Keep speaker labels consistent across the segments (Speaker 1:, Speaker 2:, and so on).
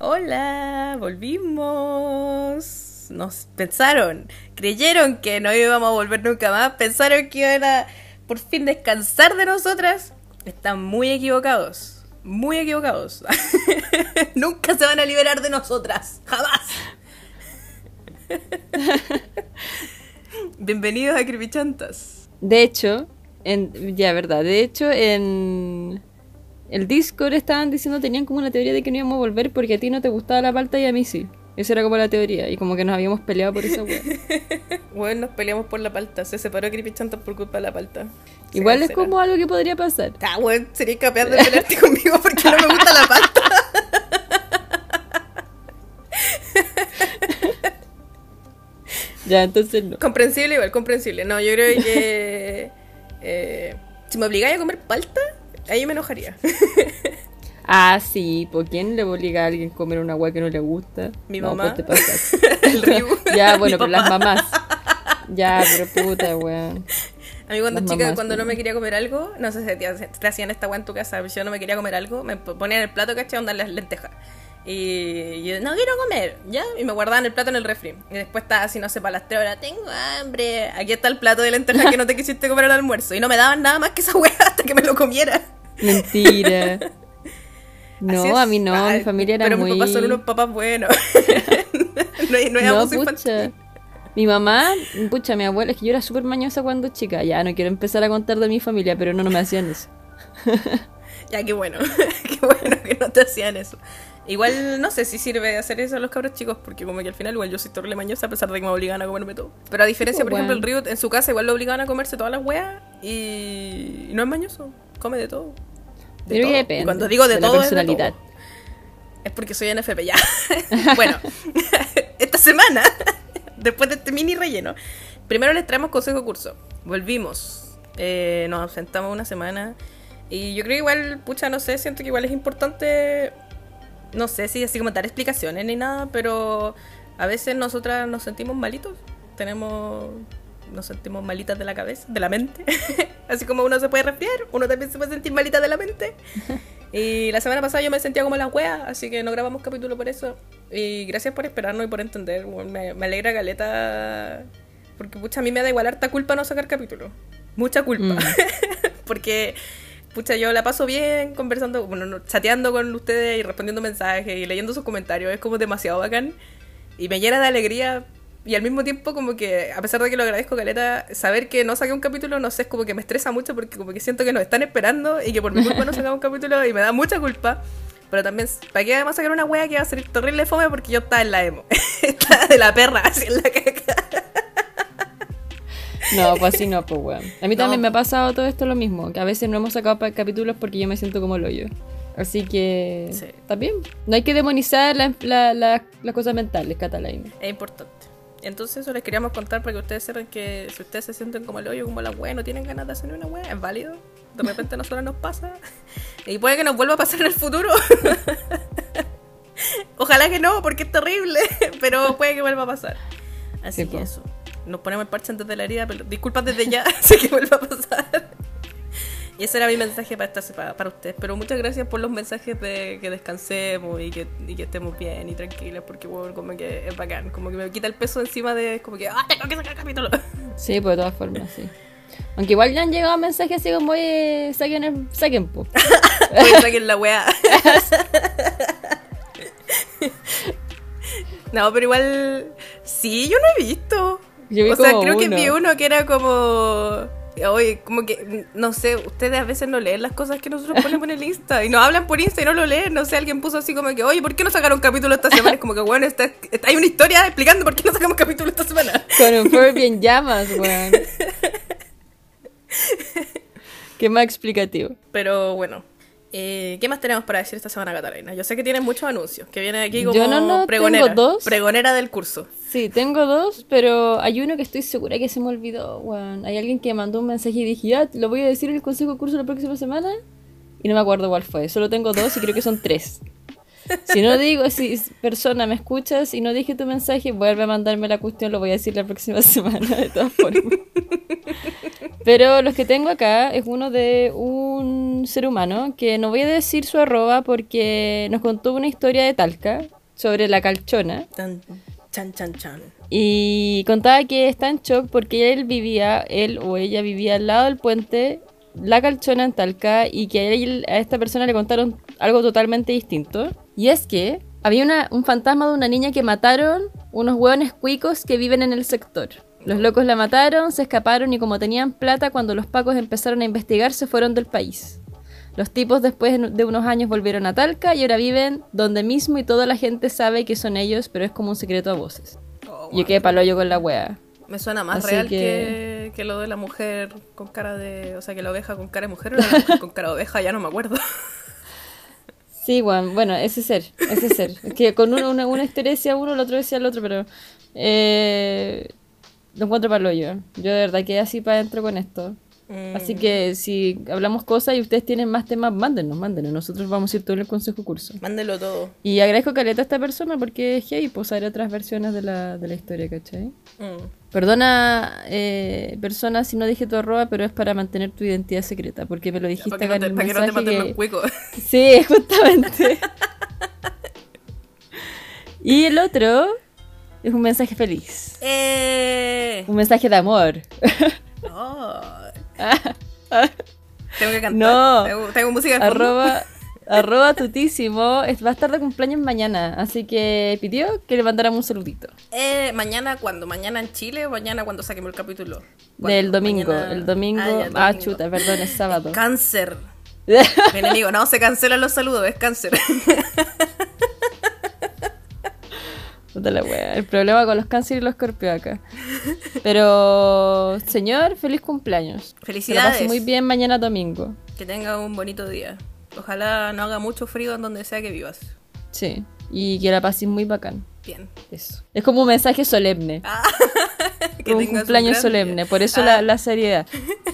Speaker 1: Hola, volvimos. Nos pensaron, creyeron que no íbamos a volver nunca más, pensaron que iban a por fin descansar de nosotras. Están muy equivocados, muy equivocados. nunca se van a liberar de nosotras, jamás. Bienvenidos a Creepychantas.
Speaker 2: De hecho, ya verdad, de hecho en el Discord estaban diciendo, tenían como una teoría de que no íbamos a volver porque a ti no te gustaba la palta y a mí sí. Esa era como la teoría. Y como que nos habíamos peleado por esa wea.
Speaker 1: bueno, nos peleamos por la palta. Se separó Creepy Chantas por culpa de la palta.
Speaker 2: Igual es como algo que podría pasar.
Speaker 1: Ah, bueno, sería capaz de pelearte conmigo porque no me gusta la palta.
Speaker 2: ya, entonces no.
Speaker 1: Comprensible igual, comprensible. No, yo creo que... Eh, si me obligáis a comer palta, Ahí me enojaría.
Speaker 2: Ah, sí, ¿por quién le obliga a alguien a comer una agua que no le gusta?
Speaker 1: Mi mamá.
Speaker 2: Te pasas.
Speaker 1: El río.
Speaker 2: ya, bueno, pero las mamás. Ya, pero puta, weón.
Speaker 1: A mí cuando chica, cuando no me quería comer algo, no sé si te, hacían esta weá en tu casa, si yo no me quería comer algo, me ponían el plato, ¿cachai? Onda las lentejas. Y yo, no quiero comer, ¿ya? Y me guardaban el plato en el refri. Y después estaba así, no sé, para las tres horas, tengo hambre. Aquí está el plato de lentejas que no te quisiste comer al almuerzo. Y no me daban nada más que esa weá hasta que me lo comiera.
Speaker 2: Mentira. No, a mí no, mi familia era
Speaker 1: pero
Speaker 2: muy...
Speaker 1: Pero mis papás son unos papás buenos.
Speaker 2: no, no, no pucha. Mi mamá, pucha, mi abuela, es que yo era súper mañosa cuando chica. Ya, no quiero empezar a contar de mi familia, pero no, no me hacían eso.
Speaker 1: ya, qué bueno. qué bueno que no te hacían eso. Igual no sé si sirve hacer eso a los cabros chicos, porque como que al final igual yo soy torre mañosa a pesar de que me obligan a comerme todo. Pero a diferencia, por ejemplo, el Río en su casa igual lo obligaban a comerse todas las weas y no es mañoso, come de todo.
Speaker 2: De todo. Depende
Speaker 1: cuando digo de, todo,
Speaker 2: personalidad.
Speaker 1: Es, porque soy NFP ya. bueno, esta semana, después de este mini relleno, primero les traemos consejo curso. Volvimos, eh, nos ausentamos una semana. Y yo creo que igual, pucha, no sé, siento que igual es importante no sé si así como dar explicaciones ni nada, pero a veces nosotras nos sentimos malitos, tenemos nos sentimos malitas de la cabeza, de la mente. Así como uno se puede resfriar, uno también se puede sentir malita de la mente. Y la semana pasada yo me sentía como la wea, así que no grabamos capítulo por eso. Y gracias por esperarnos y por entender. me, alegra Galeta. Porque pucha, a mí me da igual harta culpa no sacar capítulo. Mucha culpa. Mm. porque pucha, yo la paso bien conversando, bueno, chateando con ustedes y respondiendo mensajes y leyendo sus comentarios. Es como demasiado bacán. Y me llena de alegría. Y al mismo tiempo, como que, a pesar de que lo agradezco, Caleta, saber que no saqué un capítulo, no sé, es como que me estresa mucho porque como que siento que nos están esperando y que por mi culpa no sacamos un capítulo y me da mucha culpa. Pero también, ¿para qué vamos a sacar una wea que va a ser terrible fome? Porque yo estaba en la emo. estaba de la perra, así en la caca.
Speaker 2: No, pues así no, pues weón. A mí también me ha pasado todo esto lo mismo, que a veces no hemos sacado capítulos porque yo me siento como el hoyo. Así que sí. bien. No hay que demonizar las cosas mentales, Catalina.
Speaker 1: Es importante. Entonces eso les queríamos contar para que ustedes sepan que si ustedes se sienten como el hoyo, como la wea, no tienen ganas de hacer una wea, es válido. De repente a nosotros nos pasa. Y puede que nos vuelva a pasar en el futuro. Ojalá que no, porque es terrible. Pero puede que vuelva a pasar. Así que eso nos ponemos el parche antes de la herida, pero disculpas desde ya, sé que vuelva a pasar. Y ese era mi mensaje para, esta, para, ustedes. Pero muchas gracias por los mensajes de que descansemos y que, y que estemos bien y tranquilos, porque bueno, como que es bacán. Como que me quita el peso encima de, como que, ¡ah, tengo que sacar el capítulo!
Speaker 2: Sí, pues de todas formas, sí. Aunque igual ya han llegado mensajes así como, oye, saquen, el, saquen, po.
Speaker 1: saquen la weá. no, pero igual, sí, yo no he visto o sea, creo que vi uno que era como. Oye, como que, no sé, ustedes a veces no leen las cosas que nosotros ponemos en el Insta y nos hablan por Insta y no lo leen. No sé, alguien puso así como que, oye, ¿por qué no sacaron capítulo esta semana? Es como que, bueno, está, hay una historia explicando por qué no sacamos capítulo esta semana.
Speaker 2: Con un Furby en llamas, weón. qué más explicativo.
Speaker 1: Pero bueno, eh, ¿Qué más tenemos para decir esta semana, Catalina? Yo sé que tienes muchos anuncios, que viene aquí como
Speaker 2: Yo no, no,
Speaker 1: pregonera,
Speaker 2: tengo dos.
Speaker 1: pregonera del curso.
Speaker 2: Sí, tengo dos, pero hay uno que estoy segura que se me olvidó. Hay alguien que mandó un mensaje y dije, ya, lo voy a decir en el consejo curso la próxima semana. Y no me acuerdo cuál fue. Solo tengo dos y creo que son tres. Si no digo, si persona me escuchas y no dije tu mensaje, vuelve a mandarme la cuestión, lo voy a decir la próxima semana, de todas formas. Pero los que tengo acá es uno de un ser humano que no voy a decir su arroba porque nos contó una historia de Talca sobre la calchona.
Speaker 1: Tan, chan, chan, chan.
Speaker 2: Y contaba que está en shock porque él vivía, él o ella vivía al lado del puente, la calchona en Talca, y que a, él- a esta persona le contaron algo totalmente distinto. Y es que había una- un fantasma de una niña que mataron unos hueones cuicos que viven en el sector. Los locos la mataron, se escaparon y como tenían plata, cuando los pacos empezaron a investigar, se fueron del país. Los tipos después de unos años volvieron a Talca y ahora viven donde mismo y toda la gente sabe que son ellos, pero es como un secreto a voces.
Speaker 1: Oh,
Speaker 2: Yo quedé palo yo con la wea.
Speaker 1: Me suena más
Speaker 2: Así
Speaker 1: real
Speaker 2: que-
Speaker 1: que... que lo de la mujer con cara de. O sea, que la oveja con cara de mujer o la mujer con cara de oveja, ya no me acuerdo.
Speaker 2: Sí, bueno, bueno, ese ser, ese ser. Es que con uno, una, una historia uno, el otro decía el otro, pero eh, lo encuentro palo yo. Yo de verdad quedé así para adentro con esto.
Speaker 1: Mm,
Speaker 2: Así que si hablamos cosas y ustedes tienen más temas, mándenos, mándenos. Nosotros vamos a ir todo en el consejo curso.
Speaker 1: Mándelo todo.
Speaker 2: Y agradezco caleta a esta persona porque es hey, pues haré otras versiones de la, de la historia, ¿cachai?
Speaker 1: Mm.
Speaker 2: Perdona, eh, persona, si no dije tu arroba, pero es para mantener tu identidad secreta, porque me lo dijiste acá
Speaker 1: no te,
Speaker 2: en el
Speaker 1: para que no te maten
Speaker 2: que-
Speaker 1: los cuicos.
Speaker 2: Sí, justamente. y el otro es un mensaje feliz.
Speaker 1: ¡Eh!
Speaker 2: Un mensaje de amor.
Speaker 1: Oh. Tengo que cantar.
Speaker 2: No.
Speaker 1: Tengo, tengo música de
Speaker 2: arroba, arroba tutísimo. Va a estar de cumpleaños mañana, así que pidió que le mandáramos un saludito.
Speaker 1: Eh, mañana, ¿cuándo? ¿Mañana en Chile o mañana cuando saquemos el capítulo? ¿Cuándo?
Speaker 2: Del domingo.
Speaker 1: Mañana-
Speaker 2: El domingo.
Speaker 1: Ah, ya, el
Speaker 2: Ah,
Speaker 1: domingo.
Speaker 2: chuta, perdón, es sábado.
Speaker 1: Cáncer. Mi enemigo, no, se cancelan los saludos, es cáncer.
Speaker 2: Puta la wea. El problema con los cánceres y los escorpios acá. Pero, señor, feliz cumpleaños. Que lo
Speaker 1: Felicidades.
Speaker 2: pase muy bien mañana domingo.
Speaker 1: Que tenga un bonito día. Ojalá no haga mucho frío en donde sea que vivas.
Speaker 2: Sí. Y que la pases muy bacán.
Speaker 1: Bien.
Speaker 2: Eso. Es como un mensaje solemne.
Speaker 1: Que
Speaker 2: un cumpleaños solemne.
Speaker 1: día.
Speaker 2: Por eso
Speaker 1: Ah,
Speaker 2: la, la seriedad.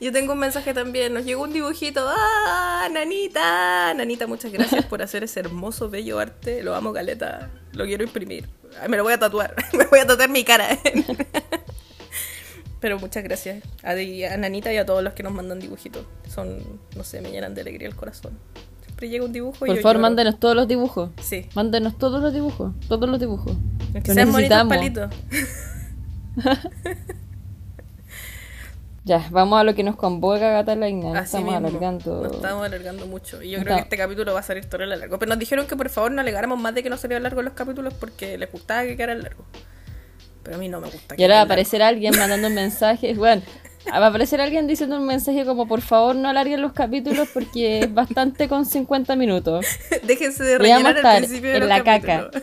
Speaker 1: Yo tengo un mensaje también. Nos llegó un dibujito. ¡Ah! Nanita. Nanita, muchas gracias por hacer ese hermoso, bello arte. Lo amo, Caleta. Lo quiero imprimir. Ay, Me lo voy a tatuar. Me voy a tatuar mi cara. Pero muchas gracias a, a Nanita y a todos los que nos mandan dibujitos. Son, no sé, me llenan de alegría el corazón. Siempre llega un dibujo y
Speaker 2: Por
Speaker 1: yo
Speaker 2: favor,
Speaker 1: lloro.
Speaker 2: mándenos todos los dibujos.
Speaker 1: Sí.
Speaker 2: Mándenos todos los dibujos. Todos los dibujos.
Speaker 1: Que sean bonitos palitos.
Speaker 2: Ya, vamos a lo que nos convoca Catalina. Nos
Speaker 1: Así
Speaker 2: estamos
Speaker 1: mismo.
Speaker 2: alargando.
Speaker 1: Nos estamos alargando mucho. Y yo creo que este capítulo va a salir todo largo. Pero nos dijeron que por favor no alegáramos más de que no salieran largos los capítulos porque les gustaba que quedaran largos. Pero a mí no me gusta que
Speaker 2: Y ahora va a aparecer alguien mandando un mensaje. Bueno, va a aparecer alguien diciendo un mensaje como: por favor, no alarguen los capítulos porque es bastante con 50 minutos.
Speaker 1: Déjense de rellenar al principio de
Speaker 2: en
Speaker 1: los
Speaker 2: la caca.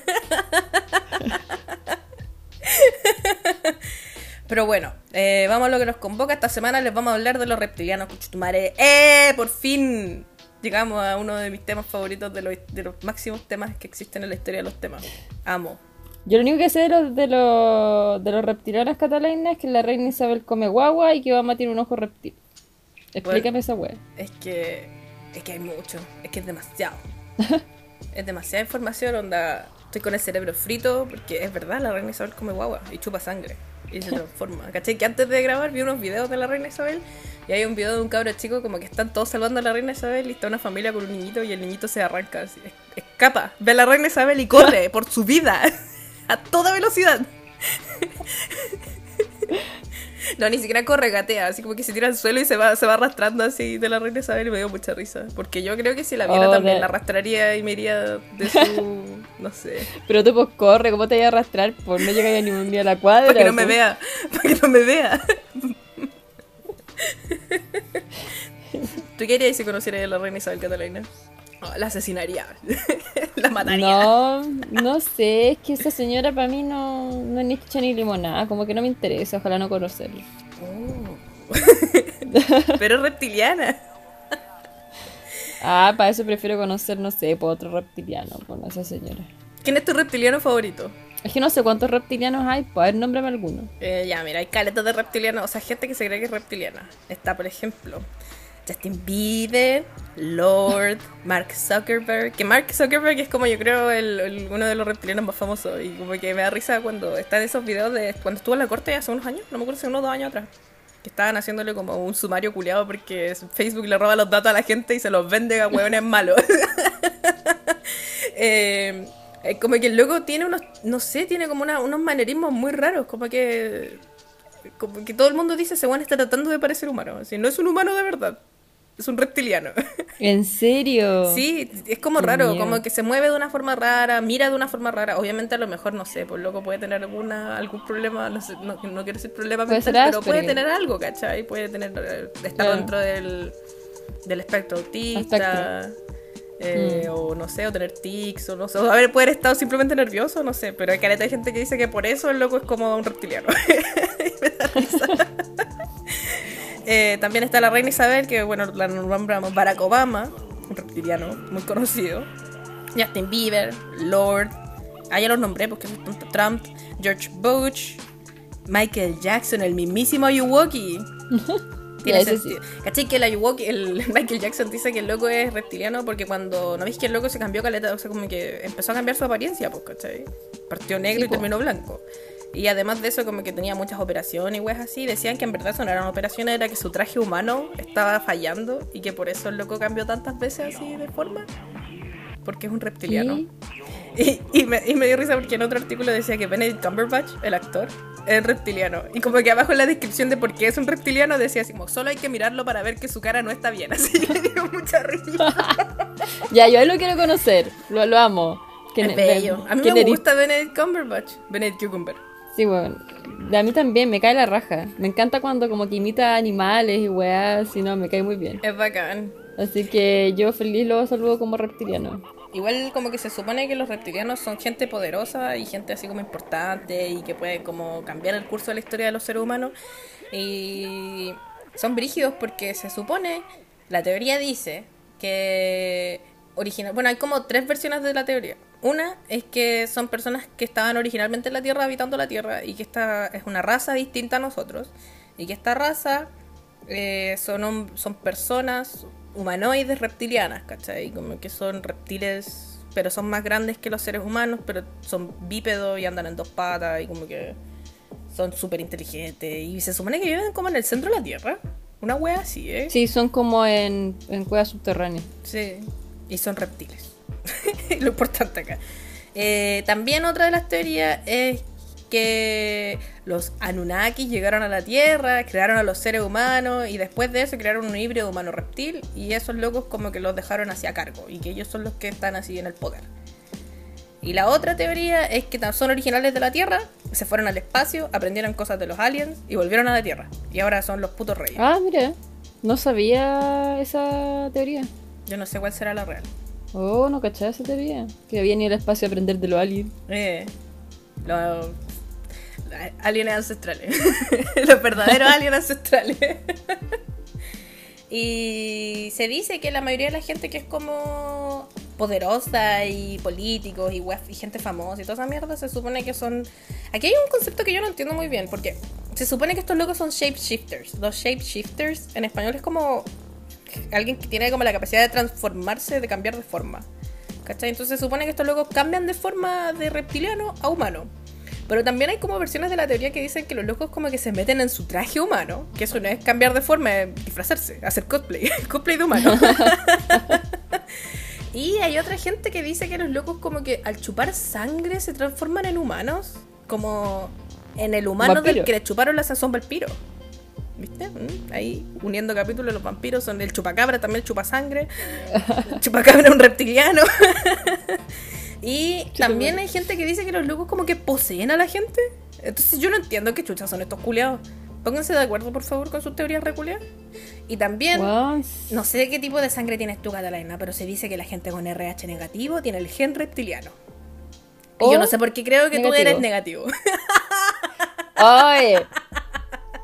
Speaker 1: Pero bueno, eh, vamos a lo que nos convoca. Esta semana les vamos a hablar de los reptilianos, cuchitumare. ¡Eh! Por fin llegamos a uno de mis temas favoritos, de los, de los máximos temas que existen en la historia de los temas. Amo.
Speaker 2: Yo lo único que sé de los, de los, de los reptilianos catalanes es que la reina Isabel come guagua y que Obama tiene un ojo reptil. Explícame esa wea.
Speaker 1: Es que. Es que hay mucho. Es que es demasiado. es demasiada información, onda. Estoy con el cerebro frito porque es verdad, la reina Isabel come guagua y chupa sangre. Y se transforma. ¿Cachai? Que antes de grabar vi unos videos de la reina Isabel y hay un video de un cabro chico como que están todos salvando a la reina Isabel y está una familia con un niñito y el niñito se arranca. escapa. Ve a la reina Isabel y corre por su vida. a toda velocidad. No, ni siquiera corre, gatea, así como que se tira al suelo y se va, se va arrastrando así de la reina Isabel y me dio mucha risa. Porque yo creo que si la viera
Speaker 2: Oh,
Speaker 1: también
Speaker 2: de-
Speaker 1: la arrastraría y me iría de su. no sé.
Speaker 2: Pero tú pues corre, ¿cómo te voy a arrastrar? Por no llegar ni, ni a la cuadra.
Speaker 1: Para que no me
Speaker 2: pues.
Speaker 1: vea. Para que no me vea. ¿Tú qué harías si conocieras a la reina Isabel Catalina? La asesinaría. la mataría.
Speaker 2: No, no sé, es que esa señora para mí no, no es ni chicha ni limonada, como que no me interesa, ojalá no conocerla.
Speaker 1: Oh. Pero es reptiliana.
Speaker 2: Ah, para eso prefiero conocer, no sé, por otro reptiliano, con esa señora.
Speaker 1: ¿Quién es tu reptiliano favorito?
Speaker 2: Es que no sé cuántos reptilianos hay, pues a ver, nómbrame alguno.
Speaker 1: Eh, ya, mira, hay caletas de reptilianos, o sea, gente que se cree que es reptiliana. Está, por ejemplo, Justin Bieber, Lord, Mark Zuckerberg. Que Mark Zuckerberg es como yo creo el, uno de los reptilianos más famosos. Y como que me da risa cuando está en esos videos de cuando estuvo en la corte hace unos años, no me acuerdo si unos dos años atrás. que estaban haciéndole como un sumario culiado porque Facebook le roba los datos a la gente y se los vende a hueones malos. eh, como que el loco tiene unos, no sé, tiene como unos manerismos muy raros, como que como que todo el mundo dice, ese weón está tratando de parecer humano. Si no es un humano de verdad, es un reptiliano.
Speaker 2: ¿En serio?
Speaker 1: Sí, es como raro, como que se mueve de una forma rara, mira de una forma rara. Obviamente a lo mejor, no sé, pues loco puede tener alguna, algún problema, no, sé, no, quiero decir problema mental, pero puede tener algo, ¿cachai? Puede tener, eh, estar dentro del, del espectro autista. Eh, mm. O no sé, o tener tics, o no sé, o haber poder estar simplemente nervioso, no sé. Pero hay de gente que dice que por eso el loco es como un reptiliano. Eh, también está la reina Isabel, que bueno, la nombramos Barack Obama, un reptiliano muy conocido. Justin Bieber, Lord, ah, ya los nombré porque es Trump, George Bush, Michael Jackson, el mismísimo Ayuwoki. Tiene sentido. Sí. que el Ayuwoki, el Michael Jackson dice que el loco es reptiliano porque cuando no viste que el loco se cambió caleta, o sea, como que empezó a cambiar su apariencia, pues, ¿cachai? Partió negro y terminó blanco. Y además de eso, como que tenía muchas operaciones y weas así. Decían que en verdad eso no eran operaciones, era que su traje humano estaba fallando y que por eso el loco cambió tantas veces así de forma. Porque es un reptiliano. Y, me, y, me, dio risa porque en otro artículo decía que Benedict Cumberbatch, el actor, es reptiliano. Y como que abajo en la descripción de por qué es un reptiliano decía así como, solo hay que mirarlo para ver que su cara no está bien. Así que me dio mucha risa.
Speaker 2: ya, yo lo quiero conocer, lo, lo amo.
Speaker 1: es bello. A mí me gusta Benedict Cumberbatch, Benedict Cumberbatch.
Speaker 2: Sí, bueno. A mí también me cae la raja. Me encanta cuando como que imita animales y weas, y no, me cae muy bien.
Speaker 1: Es bacán.
Speaker 2: Así que yo feliz lo saludo como reptiliano.
Speaker 1: Igual como que se supone que los reptilianos son gente poderosa y gente así como importante y que puede como cambiar el curso de la historia de los seres humanos. Y son brígidos porque se supone, la teoría dice que original, bueno, hay como tres versiones de la teoría. Una es que son personas que estaban originalmente en la Tierra, habitando la Tierra, y que esta es una raza distinta a nosotros, y que esta raza eh, son, son personas humanoides reptilianas, ¿cachai? Como que son reptiles, pero son más grandes que los seres humanos, pero son bípedos y andan en dos patas, y como que son súper inteligentes, y se supone que viven como en el centro de la Tierra. Una wea así, ¿eh?
Speaker 2: Sí, son como en, en cuevas subterráneas.
Speaker 1: Sí, y son reptiles. lo importante acá. Eh, también otra de las teorías es que los Anunnaki llegaron a la Tierra, crearon a los seres humanos y después de eso crearon un híbrido humano-reptil y esos locos como que los dejaron así a cargo y que ellos son los que están así en el poder. Y la otra teoría es que son originales de la Tierra, se fueron al espacio, aprendieron cosas de los aliens y volvieron a la Tierra. Y ahora son los putos reyes.
Speaker 2: Ah, mire, no sabía esa teoría.
Speaker 1: Yo no sé cuál será la real.
Speaker 2: Oh, no cachaba esa teoría. Que había ni el espacio a aprender de los aliens.
Speaker 1: Eh, los aliens ancestrales. los verdaderos aliens ancestrales. y se dice que la mayoría de la gente que es como poderosa y políticos y, y gente famosa y toda esa mierda se supone que son... Aquí hay un concepto que yo no entiendo muy bien porque se supone que estos locos son shapeshifters. Los shapeshifters en español es como alguien que tiene como la capacidad de transformarse, de cambiar de forma. ¿Cachai? Entonces se supone que estos locos cambian de forma de reptiliano a humano. Pero también hay como versiones de la teoría que dicen que los locos como que se meten en su traje humano, que eso no es cambiar de forma, es disfrazarse, hacer cosplay, cosplay de humano. y hay otra gente que dice que los locos como que al chupar sangre se transforman en humanos, como en el humano del que le chuparon la sazón vampiro. ¿Viste? Mm, ahí uniendo capítulos, los vampiros son el chupacabra, también el chupasangre. El chupacabra es un reptiliano. y también hay gente que dice que los locos como que poseen a la gente. Entonces yo no entiendo qué chuchas son estos culiados. Pónganse de acuerdo, por favor, con sus teorías reculiadas. Y también, no sé de qué tipo de sangre tienes tú, Catalina, pero se dice que la gente con RH negativo tiene el gen reptiliano. Y yo no sé por qué creo que tú eres negativo.
Speaker 2: Oye,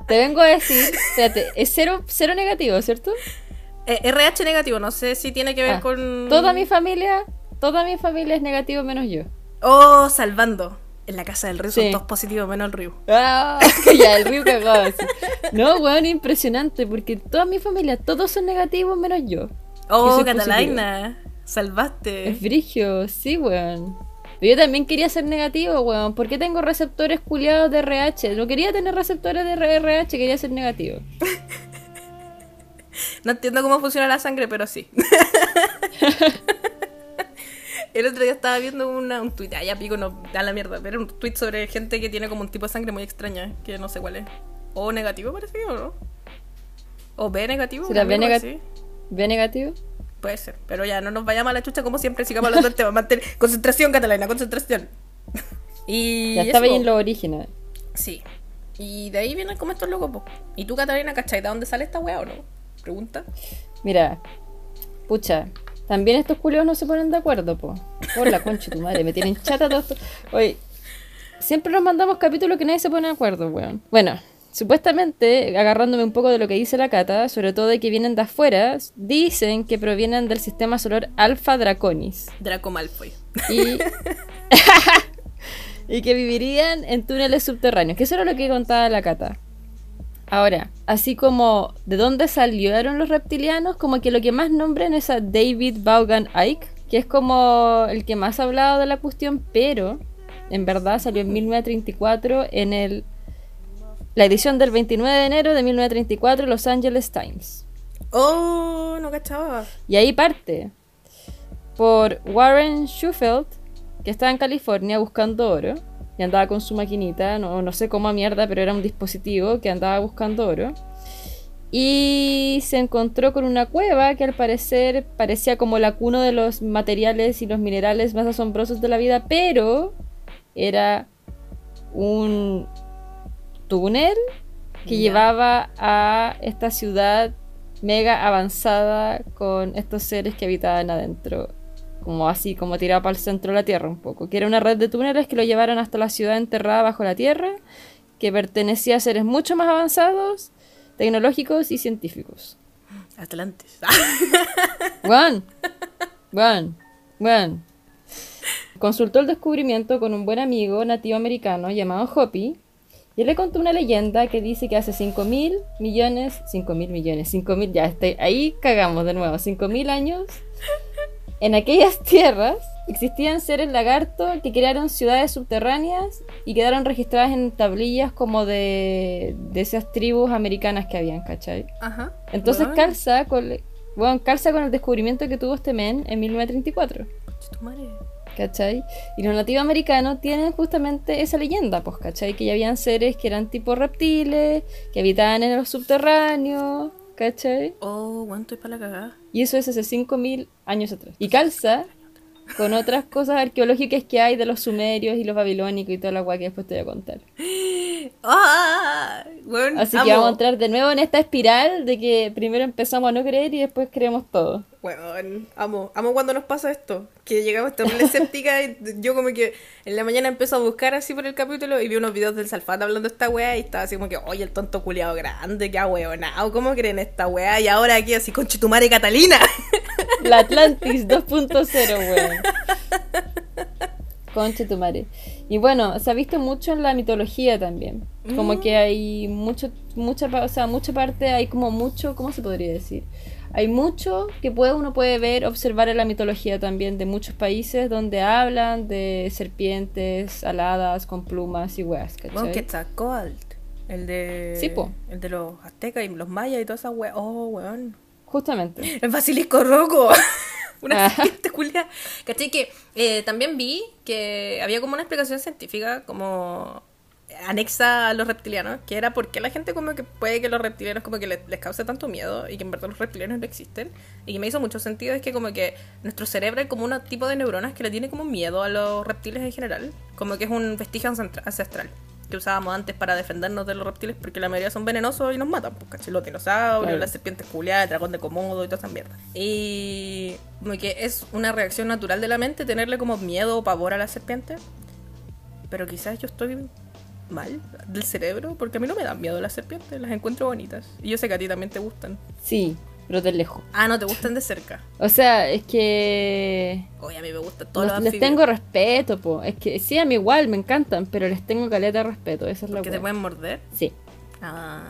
Speaker 2: te vengo a decir, espérate, es cero, cero negativo, ¿cierto?
Speaker 1: Eh, RH negativo, no sé si tiene que ver ah, con...
Speaker 2: Toda mi familia, toda mi familia es negativo menos yo.
Speaker 1: Oh, salvando. En la casa del río son todos positivos menos el río.
Speaker 2: Ah, ya, el río cagado. No, weón, impresionante, porque toda mi familia, todos son negativos menos yo.
Speaker 1: Oh, Catalina, salvaste.
Speaker 2: Es brigio, sí, weón. Yo también quería ser negativo, weón. ¿Por qué tengo receptores culiados de RH? No quería tener receptores de RH, quería ser negativo.
Speaker 1: No entiendo cómo funciona la sangre, pero sí. El otro día estaba viendo una, un tweet, ah, ya pico, no, da la mierda, pero un tweet sobre gente que tiene como un tipo de sangre muy extraña, que no sé cuál es. O negativo parece, ¿o no? O B negativo.
Speaker 2: ¿Será B, nega-
Speaker 1: así.
Speaker 2: ¿B negativo?
Speaker 1: Puede ser, pero ya, no nos vayamos a la chucha como siempre, sigamos hablando del tema. Mantén- concentración, Catalina, concentración. Y
Speaker 2: Ya estaba ahí en los orígenes.
Speaker 1: Sí. Y de ahí vienen como estos locos, po. ¿Y tú, Catalina, cachai de dónde sale esta weá o no? Pregunta.
Speaker 2: Mira, pucha, también estos culiados no se ponen de acuerdo, po. Por la concha de tu madre, me tienen chata todo esto. Oye, siempre nos mandamos capítulos que nadie se pone de acuerdo, weón. Bueno, supuestamente, agarrándome un poco de lo que dice la Cata, sobre todo de que vienen de afuera, dicen que provienen del sistema solar Alpha Draconis.
Speaker 1: Draco Malfoy.
Speaker 2: Y, y que vivirían en túneles subterráneos, que eso era lo que contaba la Cata. Ahora, así como de dónde salieron los reptilianos, como que lo que más nombran es a David Vaughan Icke, que es como el que más ha hablado de la cuestión, pero en verdad salió en 1934 en el, la edición del 29 de enero de 1934 Los Angeles Times.
Speaker 1: Oh, no cachaba.
Speaker 2: Y ahí parte por Warren Schufeld, que estaba en California buscando oro y andaba con su maquinita, no, no sé cómo a mierda, pero era un dispositivo que andaba buscando oro. Y se encontró con una cueva que al parecer parecía como la cuna de los materiales y los minerales más asombrosos de la vida, pero era un túnel que llevaba a esta ciudad mega avanzada con estos seres que habitaban adentro. Como así, como tirado para el centro de la Tierra un poco. Que era una red de túneles que lo llevaron hasta la ciudad enterrada bajo la Tierra, que pertenecía a seres mucho más avanzados, tecnológicos y científicos. Juan, Juan, Juan. Consultó el descubrimiento con un buen amigo nativo americano llamado Hopi y él le contó una leyenda que dice que hace 5 mil millones, 5 mil millones, 5 mil, ya estoy, ahí cagamos de nuevo, 5 mil años, en aquellas tierras existían seres lagarto que crearon ciudades subterráneas y quedaron registradas en tablillas como de, de esas tribus americanas que habían, ¿cachai?
Speaker 1: Ajá.
Speaker 2: Entonces
Speaker 1: Weón,
Speaker 2: calza con, bueno, calza con el descubrimiento que tuvo este men en 1934.
Speaker 1: concha tu madre.
Speaker 2: ¿Cachai? Y los nativos americanos tienen justamente esa leyenda, pues, ¿cachai? Que ya habían seres que eran tipo reptiles, que habitaban en los subterráneos, ¿cachai?
Speaker 1: Oh, weón, estoy para la cagada.
Speaker 2: Y eso es hace 5.000 años atrás. Y calza con otras cosas arqueológicas que hay de los sumerios y los babilónicos y toda la guay que después te voy a contar.
Speaker 1: ¡Ah!
Speaker 2: Así
Speaker 1: amo.
Speaker 2: que vamos a entrar de nuevo en esta espiral de que primero empezamos a no creer y después creemos todo.
Speaker 1: Weón, amo, amo cuando nos pasa esto. Que llegamos terrible escéptica y yo como que en la mañana empiezo a buscar así por el capítulo y vi unos videos del Salfate hablando de esta weá y estaba así como que, oye, el tonto culiado grande, qué ahueonado, ¿cómo creen esta weá? Y ahora aquí así, conche tu madre Catalina.
Speaker 2: La Atlantis 2.0, weón. Conche tu madre. Y bueno, se ha visto mucho en la mitología también. Como que hay mucho, mucha, o sea, mucha parte, hay como mucho, ¿cómo se podría decir? Hay mucho que puede, uno puede ver, observar en la mitología también de muchos países donde hablan de serpientes aladas con plumas y weas, ¿cachai?
Speaker 1: Quetzalcóatl. El de.
Speaker 2: Sí, po.
Speaker 1: El de los aztecas y los mayas y toda esa weá. Oh, weón.
Speaker 2: Justamente.
Speaker 1: El basilisco roco. Una serpiente culia. ¿Cachai? Que eh, también vi que había como una explicación científica como anexa a los reptilianos, que era porque la gente como que puede que los reptilianos como que les, les cause tanto miedo y que en verdad los reptilianos no existen. Y que me hizo mucho sentido es que como que nuestro cerebro hay como un tipo de neuronas que le tiene como miedo a los reptiles en general. Como que es un vestigio ancestral que usábamos antes para defendernos de los reptiles porque la mayoría son venenosos y nos matan, pues ¿cachai? Los dinosaurios,
Speaker 2: Claro.
Speaker 1: las serpientes culiadas, el dragón de Komodo y toda esa mierda. Y como que es una reacción natural de la mente tenerle como miedo o pavor a la serpiente. Pero quizás yo estoy mal del cerebro porque a mí no me dan miedo las serpientes, las encuentro bonitas. Y yo sé que a ti también te gustan.
Speaker 2: Sí, pero de lejos.
Speaker 1: Ah, no, te gustan de cerca.
Speaker 2: O sea, es que
Speaker 1: Oye, a mí me gustan todos
Speaker 2: No-
Speaker 1: los
Speaker 2: les tengo respeto, po. Es que sí, a mí igual me encantan, pero les tengo caleta de respeto. Esa es la
Speaker 1: Porque te pueden morder.
Speaker 2: Sí.
Speaker 1: Ah,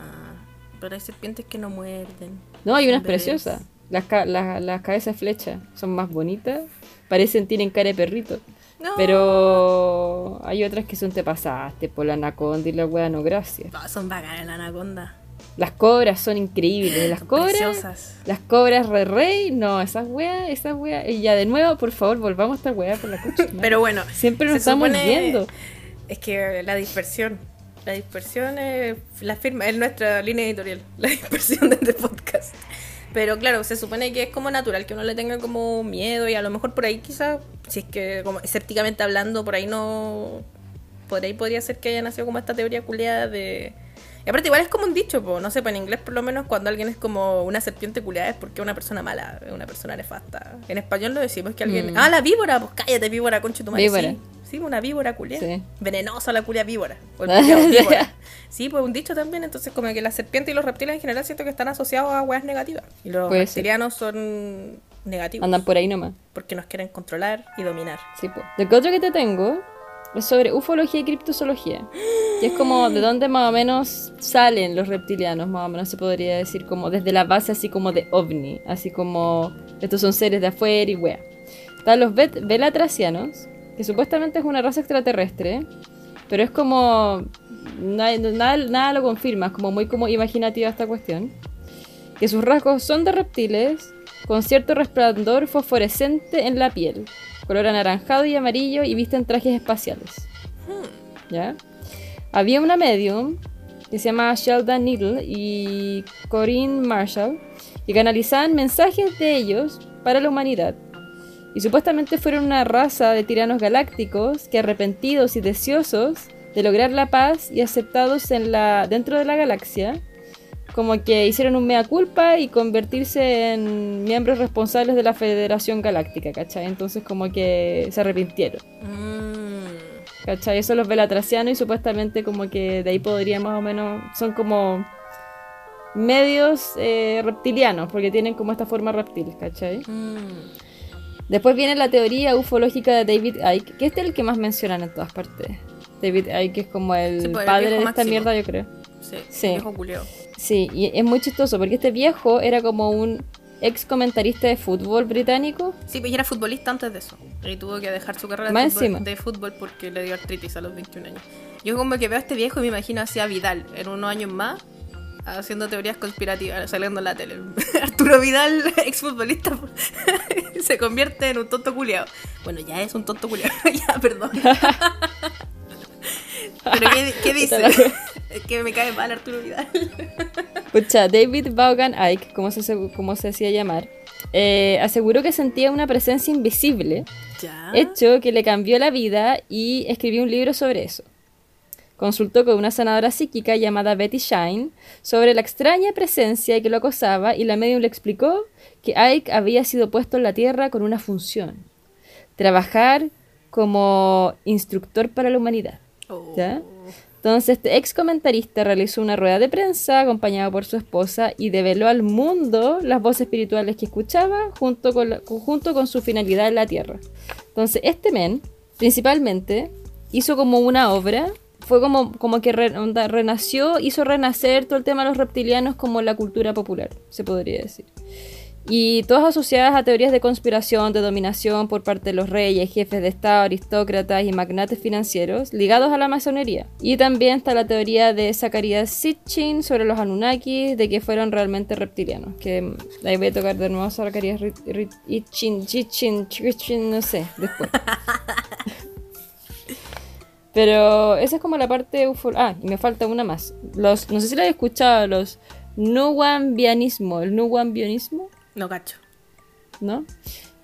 Speaker 1: pero hay serpientes que no muerden.
Speaker 2: No, hay unas
Speaker 1: bebés.
Speaker 2: preciosas. Las, ca- las, las cabezas de flecha son más bonitas. Parecen, tienen cara de perrito.
Speaker 1: No.
Speaker 2: Pero hay otras que son te pasaste por la anaconda y la wea no gracias.
Speaker 1: No, son bacanas la anaconda.
Speaker 2: Las cobras son increíbles. Las cobras.
Speaker 1: preciosas.
Speaker 2: Las cobras re rey. No, esas weas, esas weas. Y ya de nuevo, por favor, volvamos a esta wea por la madre.
Speaker 1: Pero bueno,
Speaker 2: Siempre nos estamos yendo.
Speaker 1: Es que la dispersión. La dispersión es la firma, es nuestra línea editorial. La dispersión de este podcast. Pero claro, se supone que es como natural que uno le tenga como miedo y a lo mejor por ahí quizás, si es que como escépticamente hablando, por ahí no... Por ahí podría ser que haya nacido como esta teoría culiada de... Y aparte igual es como un dicho, po, no sé, pues en inglés por lo menos cuando alguien es como una serpiente culiada es porque es una persona mala, es una persona nefasta. En español lo decimos que alguien...
Speaker 2: Mm.
Speaker 1: Ah, la víbora, pues cállate víbora, concha tu madre.
Speaker 2: Víbora.
Speaker 1: Sí, sí, una víbora culiada.
Speaker 2: Sí.
Speaker 1: Venenosa la culia víbora. O el víbora. Sí, pues un dicho también, entonces como que las serpientes y los reptiles en general siento que están asociados a weas negativas. Y los
Speaker 2: Puede ser.
Speaker 1: reptilianos son negativos.
Speaker 2: Andan por ahí nomás.
Speaker 1: Porque nos quieren controlar y dominar.
Speaker 2: Sí, pues. Lo que otro que te tengo sobre ufología y criptozoología. Que es como de dónde más o menos salen los reptilianos, más o menos se podría decir como desde la base así como de ovni. Así como estos son seres de afuera y wea. Están los velatracianos, que supuestamente es una raza extraterrestre, pero es como... Nada, nada, nada lo confirma, es como muy como imaginativa esta cuestión. Que sus rasgos son de reptiles, con cierto resplandor fosforescente en la piel, color anaranjado y amarillo y visten trajes espaciales. ¿Ya? Había una medium que se llama Sheldon Needle y Corinne Marshall que canalizaban mensajes de ellos para la humanidad. Y supuestamente fueron una raza de tiranos galácticos que arrepentidos y deseosos de lograr la paz y aceptados en la, dentro de la galaxia, como que hicieron un mea culpa y convertirse en miembros responsables de la Federación Galáctica, ¿cachai? Entonces como que se arrepintieron.
Speaker 1: Mm.
Speaker 2: ¿Cachai? Eso los velatracianos y supuestamente como que de ahí podría más o menos... Son como medios eh, reptilianos, porque tienen como esta forma reptil, ¿cachai?
Speaker 1: Mm.
Speaker 2: Después viene la teoría ufológica de David Icke, que este es el que más mencionan en todas partes. David Icke es como el
Speaker 1: Sí, pues, el
Speaker 2: padre de esta
Speaker 1: máximo.
Speaker 2: mierda, yo creo.
Speaker 1: Sí,
Speaker 2: Sí.
Speaker 1: viejo culiao.
Speaker 2: Sí, y es muy chistoso, porque este viejo era como un ex comentarista de fútbol británico.
Speaker 1: Sí, pues era futbolista antes de eso. Y tuvo que dejar su carrera de fútbol,
Speaker 2: encima.
Speaker 1: de fútbol porque le dio artritis a los 21 años. Yo como que veo a este viejo y me imagino así a Vidal en unos años más haciendo teorías conspirativas, saliendo en la tele. Arturo Vidal, exfutbolista, se convierte en un tonto culiao. Bueno, ya es un tonto culiao. ya, perdón. Pero ¿qué, qué dice? Es que me cae mal Arturo Vidal.
Speaker 2: Pucha, David Vaughan Icke, como se, como se hacía llamar, eh, aseguró que sentía una presencia invisible,
Speaker 1: ya.
Speaker 2: hecho que le cambió la vida y escribió un libro sobre eso. Consultó con una sanadora psíquica llamada Betty Shine sobre la extraña presencia que lo acosaba y la medium le explicó que Ike había sido puesto en la Tierra con una función, trabajar como instructor para la humanidad.
Speaker 1: Oh.
Speaker 2: Entonces, este ex comentarista realizó una rueda de prensa acompañado por su esposa y develó al mundo las voces espirituales que escuchaba junto con, su finalidad en la tierra. Entonces, este men, principalmente, hizo como una obra, fue como, como que re- renació, hizo renacer todo el tema de los reptilianos como la cultura popular, se podría decir. Y todas asociadas a teorías de conspiración, de dominación por parte de los reyes, jefes de Estado, aristócratas y magnates financieros ligados a la masonería. Y también está la teoría de Zacarías Sitchin sobre los Anunnaki, de que fueron realmente reptilianos. Que ahí voy a tocar de nuevo Zacarías Ri- Ri- Itchin, Chichin, Chichin, no sé, después. Pero esa es como la parte ufo- Ah, y me falta una más. Los, no sé si la he escuchado, los Nuwambianismo. El Nuwambianismo.
Speaker 1: No cacho.
Speaker 2: ¿no?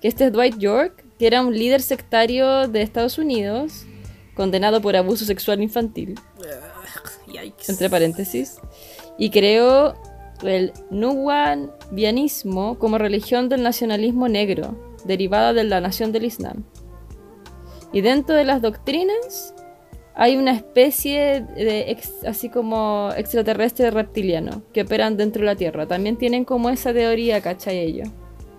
Speaker 2: Que este es Dwight York, que era un líder sectario de Estados Unidos, condenado por abuso sexual infantil,
Speaker 1: Yikes.
Speaker 2: entre paréntesis, y creó el Nuwambianismo como religión del nacionalismo negro, derivada de la nación del Islam. Y dentro de las doctrinas hay una especie de ex- así como extraterrestre reptiliano que operan dentro de la Tierra. También tienen como esa teoría, ¿cachai? Ellos,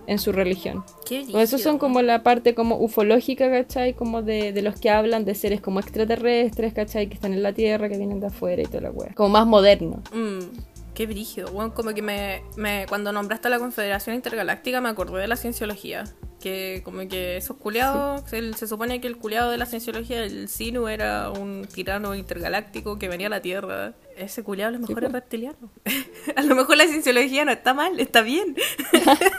Speaker 2: en su religión.
Speaker 1: Qué
Speaker 2: esos son como la parte como ufológica, ¿cachai? Como de, de los que hablan de seres como extraterrestres, ¿cachai? Que están en la Tierra, que vienen de afuera y toda la wea. Como más moderno.
Speaker 1: Mm, Qué brígido, weón. Como que me, me- Cuando nombraste a la Confederación Intergaláctica me acordé de la cienciología. Que como que esos culiados, se, se supone que el culiado de la cienciología, el Sinu, era un tirano intergaláctico que venía a la Tierra. Ese culiado a lo mejor
Speaker 2: Sí,
Speaker 1: es reptiliano. a lo mejor la cienciología no está mal, está bien.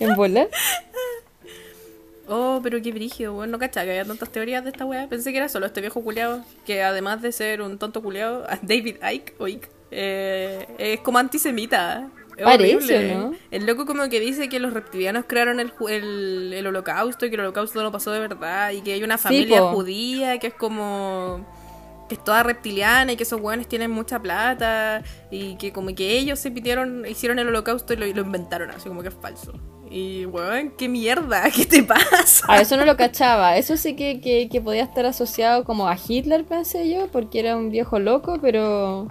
Speaker 2: ¿En volar?
Speaker 1: Oh, pero qué brígido, weón. No cachaba que había tantas teorías de esta weá. Pensé que era solo este viejo culiado. Que además de ser un tonto culiado, David Icke, o Icke, eh, es como antisemita. Es
Speaker 2: Parece,
Speaker 1: horrible.
Speaker 2: ¿no?
Speaker 1: El loco como que dice que los reptilianos crearon el, el, el holocausto y que el holocausto no pasó de verdad y que hay una
Speaker 2: Sí,
Speaker 1: familia
Speaker 2: po.
Speaker 1: judía que es como que es toda reptiliana y que esos weones tienen mucha plata y que como que ellos se pidieron, hicieron el holocausto y lo, y lo inventaron, así como que es falso. Y weón, qué mierda, ¿qué te pasa?
Speaker 2: Ah, eso no lo cachaba. Eso sí que, que, que podía estar asociado como a Hitler, pensé yo, porque era un viejo loco, pero...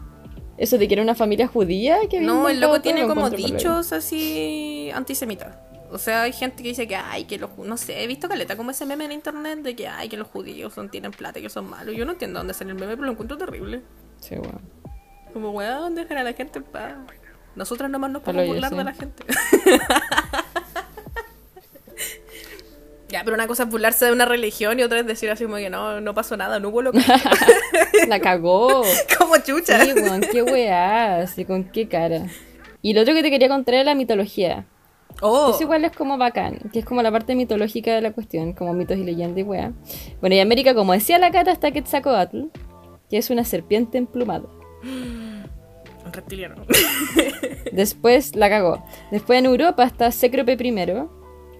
Speaker 2: Eso de que era una familia judía que
Speaker 1: No, el loco tiene como dichos así antisemitas. O sea, hay gente que dice que, ay, que los no sé, he visto caleta como ese meme en internet de que, ay, que los judíos son, tienen plata y que son malos. Yo no entiendo dónde sale el meme, pero lo encuentro terrible.
Speaker 2: Sí, bueno.
Speaker 1: Como, weón, dejan a la gente en paz. Nosotros nomás nos podemos burlar
Speaker 2: sí.
Speaker 1: de la gente. ya, pero una cosa es burlarse de una religión y otra es decir así como que no, no pasó nada, no hubo loco.
Speaker 2: La cagó.
Speaker 1: como chucha.
Speaker 2: Sí, weón, qué weá, así con qué cara. Y lo otro que te quería contar era la mitología.
Speaker 1: Oh,
Speaker 2: Eso igual es como bacán, que es como la parte mitológica de la cuestión, como mitos y leyendas y weá. Bueno, y América, como decía la Cata, está Quetzalcoatl, que es una serpiente emplumada.
Speaker 1: un reptiliano.
Speaker 2: Después la cagó. Después en Europa está Cécrope I,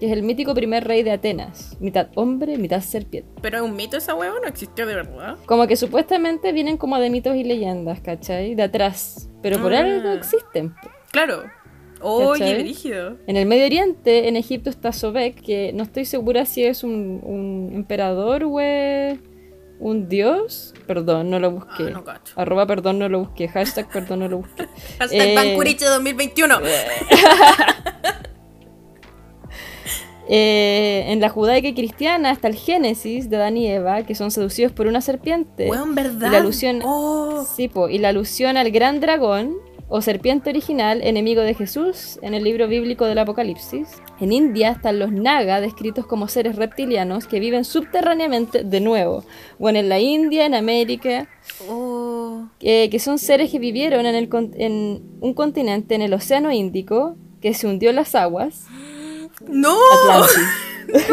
Speaker 2: que es el mítico primer rey de Atenas, mitad hombre, mitad serpiente.
Speaker 1: pero es un mito esa weón, no existió de verdad.
Speaker 2: Como que supuestamente vienen como de mitos y leyendas, ¿cachai? De atrás. Pero por
Speaker 1: Ah.
Speaker 2: algo existen.
Speaker 1: Claro. Oye, brígido.
Speaker 2: En el Medio Oriente, en Egipto está Sobek, que no estoy segura si es un, un emperador o un dios. Perdón, no lo busqué.
Speaker 1: Ah, no cacho.
Speaker 2: Arroba perdón, no lo busqué. Hashtag perdón, no lo busqué.
Speaker 1: Hashtag
Speaker 2: Eh,
Speaker 1: Bancuriche 2021.
Speaker 2: Eh, en la judaica y cristiana está el Génesis de Adán y Eva, que son seducidos por una serpiente.
Speaker 1: Weón, ¿verdad?
Speaker 2: Y la alusión,
Speaker 1: Oh.
Speaker 2: sí, po, y la alusión al gran dragón o serpiente original, enemigo de Jesús, en el libro bíblico del Apocalipsis. En India están los Naga, descritos como seres reptilianos que viven subterráneamente de nuevo. Bueno, en la India, en América,
Speaker 1: Oh.
Speaker 2: eh, que son seres que vivieron en, el en un continente en el Océano Índico, que se hundió en las aguas.
Speaker 1: ¡No!
Speaker 2: Atlantis.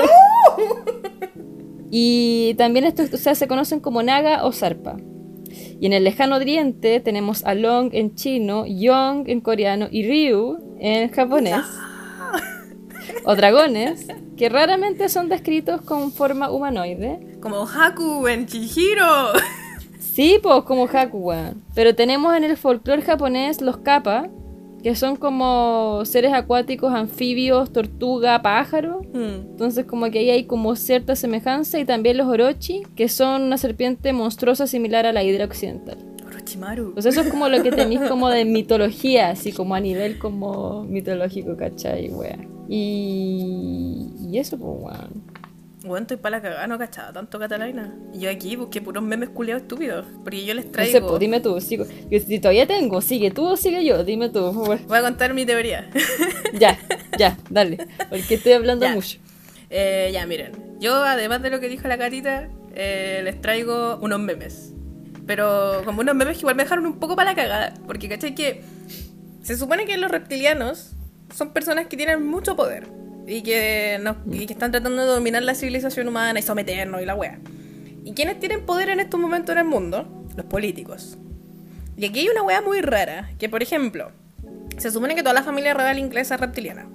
Speaker 2: y también estos o sea, se conocen como Naga o Zarpa. Y en el lejano oriente tenemos a Long en chino, Yong en coreano y Ryu en japonés. O dragones, que raramente son descritos con forma humanoide.
Speaker 1: Como Haku en Chihiro.
Speaker 2: Sí, pues como Hakuwa. Pero tenemos en el folclore japonés los kappa, que son como seres acuáticos, anfibios, tortuga, pájaro.
Speaker 1: Hmm.
Speaker 2: Entonces como que ahí hay como cierta semejanza y también los orochi, que son una serpiente monstruosa similar a la hidra occidental.
Speaker 1: Orochimaru.
Speaker 2: Pues eso es como lo que tenéis como de mitología, así como a nivel como mitológico, ¿cachai? Wea. Y, y eso, pues, weón.
Speaker 1: Bueno, estoy para la cagada, no cachaba tanto Catalina. Y yo aquí busqué puros memes culiados estúpidos. Porque yo les
Speaker 2: No
Speaker 1: traigo.
Speaker 2: sé, pues dime tú, sigo. Yo, si todavía tengo, sigue tú o sigue yo, dime tú.
Speaker 1: Voy a contar mi teoría.
Speaker 2: Ya, ya, dale, porque estoy hablando
Speaker 1: Ya.
Speaker 2: mucho.
Speaker 1: Eh, ya, miren. Yo, además de lo que dijo la carita, eh, les traigo unos memes. Pero como unos memes que igual me dejaron un poco para la cagada. Porque, ¿cachai? Que se supone que los reptilianos son personas que tienen mucho poder. Y que, nos- y que están tratando de dominar la civilización humana y someternos y la wea. ¿Y quiénes tienen poder en estos momentos en el mundo? Los políticos. Y aquí hay una wea muy rara. Que, por ejemplo, se supone que toda la familia real inglesa es reptiliana.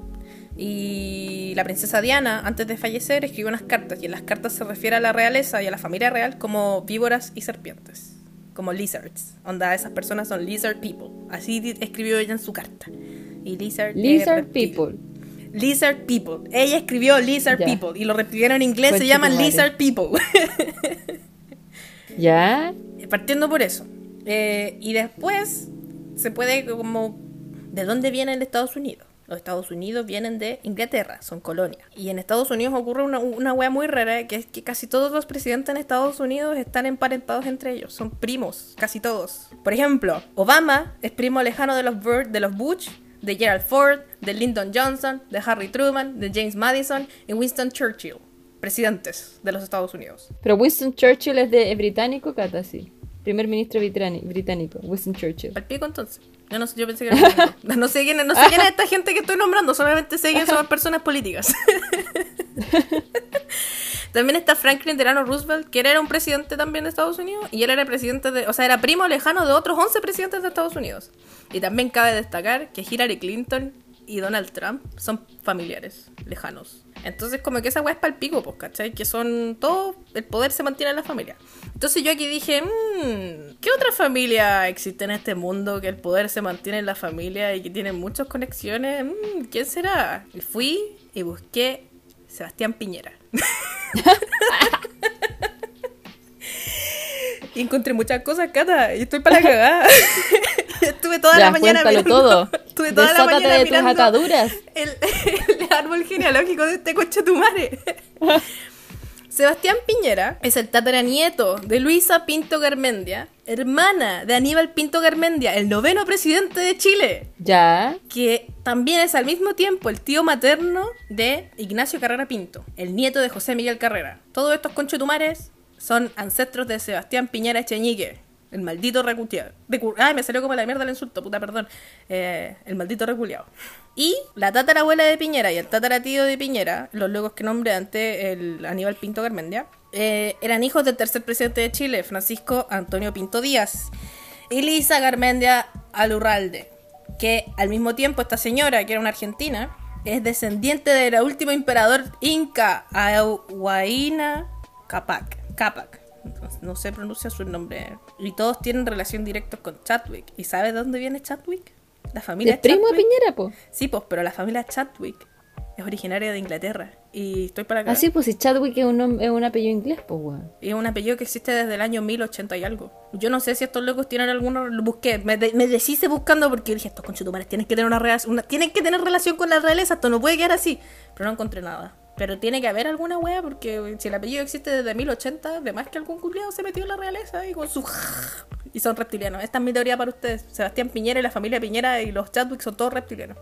Speaker 1: Y la princesa Diana, antes de fallecer, escribió unas cartas. Y en las cartas se refiere a la realeza y a la familia real como víboras y serpientes. Como lizards. Onda, esas personas son lizard people. Así escribió ella en su carta. Y lizard.
Speaker 2: Lizard people.
Speaker 1: Lizard people. Ella escribió lizard
Speaker 2: Ya.
Speaker 1: people. Y los reptilianos en inglés se llaman
Speaker 2: madre.
Speaker 1: lizard people.
Speaker 2: ¿Ya?
Speaker 1: Partiendo por eso. Eh, y después se puede como... ¿De dónde viene el Estados Unidos? Los Estados Unidos vienen de Inglaterra, son colonias. Y en Estados Unidos ocurre una, una wea muy rara, que es que casi todos los presidentes en Estados Unidos están emparentados entre ellos. Son primos, casi todos. Por ejemplo, Obama es primo lejano de los, de los Bush, de Gerald Ford, de Lyndon Johnson, de Harry Truman, de James Madison y Winston Churchill. Presidentes de los Estados Unidos.
Speaker 2: Pero Winston Churchill es de británico, Cata, sí. Primer ministro británi- británico, Winston Churchill.
Speaker 1: Al pico entonces. Yo no yo pensé que era. No sé quién no sé quién es esta gente que estoy nombrando, solamente sé quién son las personas políticas. También está Franklin Delano Roosevelt, que él era un presidente también de Estados Unidos, y él era presidente de, o sea, era primo lejano de otros 11 presidentes de Estados Unidos. Y también cabe destacar que Hillary Clinton y Donald Trump son familiares lejanos. Entonces, como que esa weá es para el pico, pues, ¿cachai? Que son todo, el poder se mantiene en la familia. Entonces yo aquí dije, mmm, ¿qué otra familia existe en este mundo que el poder se mantiene en la familia y que tiene muchas conexiones? Mm, ¿Quién será? Y fui y busqué Sebastián Piñera. y encontré muchas cosas, Cata, y estoy para la cagada. Estuve toda
Speaker 2: Ya,
Speaker 1: la mañana
Speaker 2: cuéntalo
Speaker 1: mirando-
Speaker 2: todo.
Speaker 1: Estuve toda la mañana
Speaker 2: de tus
Speaker 1: mirando
Speaker 2: ataduras.
Speaker 1: El, el árbol genealógico de este coche tu madre. Sebastián Piñera es el tataranieto de Luisa Pinto Garmendia, hermana de Aníbal Pinto Garmendia, el noveno presidente de Chile,
Speaker 2: Ya.
Speaker 1: que también es al mismo tiempo el tío materno de Ignacio Carrera Pinto, el nieto de José Miguel Carrera. Todos estos conchetumares son ancestros de Sebastián Piñera Echeñique, el maldito recuteado. Ay, me salió como la mierda el insulto, puta, perdón. Eh, el maldito reculeado. Y la tatarabuela de Piñera y el tataratío de Piñera, los locos que nombré antes, el Aníbal Pinto Garmendia, eh, eran hijos del tercer presidente de Chile, Francisco Antonio Pinto Díaz. Y Lisa Garmendia Alurralde, que al mismo tiempo esta señora, que era una argentina, es descendiente del último emperador inca, Ahuayna Capac. Capac. No sé pronuncia su nombre. Y todos tienen relación directa con Chadwick. ¿Y sabes de dónde viene Chadwick? La familia
Speaker 2: ¿Es primo de. Piñera, po?
Speaker 1: Sí, pues, pero la familia Chadwick es originaria de Inglaterra. Y estoy para acá.
Speaker 2: Ah, sí, pues si Chadwick es un, es un apellido inglés, pues, weón.
Speaker 1: Y es un apellido que existe desde el año 1080 y algo. Yo no sé si estos locos tienen alguno. Lo busqué. Me, de- me deshice buscando porque dije: Estos conchetumares tienen que tener una relación. Una, tienen que tener relación con la realeza. Esto no puede quedar así. Pero no encontré nada. Pero tiene que haber alguna wea porque si el apellido existe desde 1080, además que algún culiado se metió en la realeza y con su. Y son reptilianos. Esta es mi teoría para ustedes. Sebastián Piñera y la familia Piñera y los Chadwick son todos reptilianos.